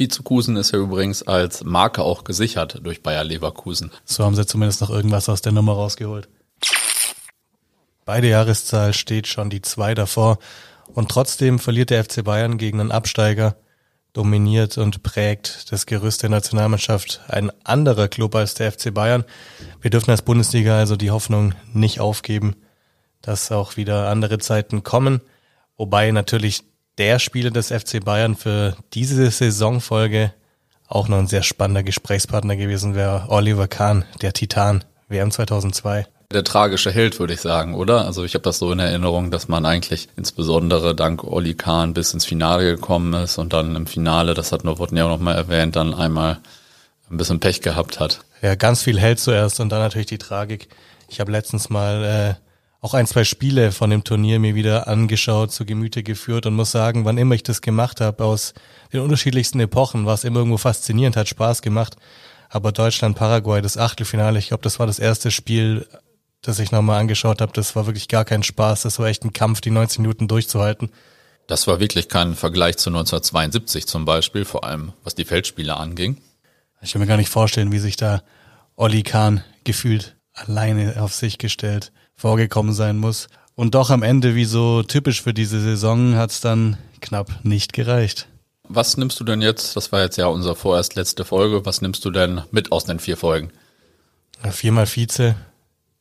Vizekusen ist ja übrigens als Marke auch gesichert durch Bayer Leverkusen. So haben sie zumindest noch irgendwas aus der Nummer rausgeholt. Beide Jahreszahl steht schon die zwei davor und trotzdem verliert der FC Bayern gegen einen Absteiger dominiert und prägt das Gerüst der Nationalmannschaft ein anderer Club als der FC Bayern. Wir dürfen als Bundesliga also die Hoffnung nicht aufgeben, dass auch wieder andere Zeiten kommen. Wobei natürlich der Spieler des FC Bayern für diese Saisonfolge auch noch ein sehr spannender Gesprächspartner gewesen wäre. Oliver Kahn, der Titan, WM 2002 der tragische Held, würde ich sagen, oder? Also ich habe das so in Erinnerung, dass man eigentlich insbesondere dank Oli Kahn bis ins Finale gekommen ist und dann im Finale, das hat Nowotny auch nochmal erwähnt, dann einmal ein bisschen Pech gehabt hat. Ja, ganz viel Held zuerst und dann natürlich die Tragik. Ich habe letztens mal äh, auch ein, zwei Spiele von dem Turnier mir wieder angeschaut, zu Gemüte geführt und muss sagen, wann immer ich das gemacht habe, aus den unterschiedlichsten Epochen, war es immer irgendwo faszinierend, hat Spaß gemacht. Aber Deutschland, Paraguay, das Achtelfinale, ich glaube, das war das erste Spiel das ich nochmal angeschaut habe, das war wirklich gar kein Spaß. Das war echt ein Kampf, die 90 Minuten durchzuhalten. Das war wirklich kein Vergleich zu 1972 zum Beispiel, vor allem was die Feldspiele anging. Ich kann mir gar nicht vorstellen, wie sich da Olli Kahn gefühlt alleine auf sich gestellt vorgekommen sein muss. Und doch am Ende, wie so typisch für diese Saison, hat es dann knapp nicht gereicht. Was nimmst du denn jetzt, das war jetzt ja unsere vorerst letzte Folge, was nimmst du denn mit aus den vier Folgen? Viermal Vize,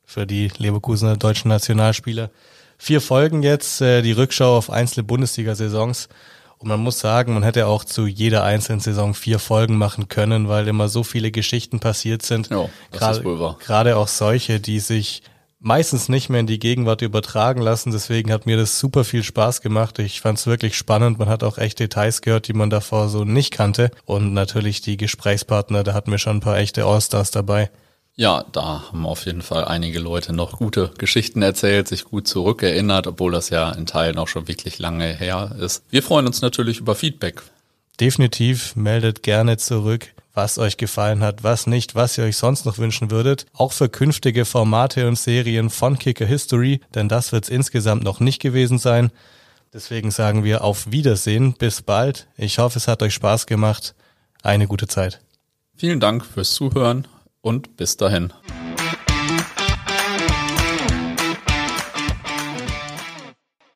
für die Leverkusener deutschen Nationalspieler. Vier Folgen jetzt, äh, die Rückschau auf einzelne Bundesliga-Saisons. Und man muss sagen, man hätte auch zu jeder einzelnen Saison vier Folgen machen können, weil immer so viele Geschichten passiert sind. Ja, das gerade, ist wohl wahr. Gerade auch solche, die sich meistens nicht mehr in die Gegenwart übertragen lassen. Deswegen hat mir das super viel Spaß gemacht. Ich fand es wirklich spannend. Man hat auch echt Details gehört, die man davor so nicht kannte. Und natürlich die Gesprächspartner, da hatten wir schon ein paar echte Allstars dabei. Ja, da haben auf jeden Fall einige Leute noch gute Geschichten erzählt, sich gut zurückerinnert, obwohl das ja in Teilen auch schon wirklich lange her ist. Wir freuen uns natürlich über Feedback. Definitiv meldet gerne zurück, was euch gefallen hat, was nicht, was ihr euch sonst noch wünschen würdet. Auch für künftige Formate und Serien von Kicker History, denn das wird es insgesamt noch nicht gewesen sein. Deswegen sagen wir auf Wiedersehen, bis bald. Ich hoffe, es hat euch Spaß gemacht. Eine gute Zeit. Vielen Dank fürs Zuhören und bis dahin.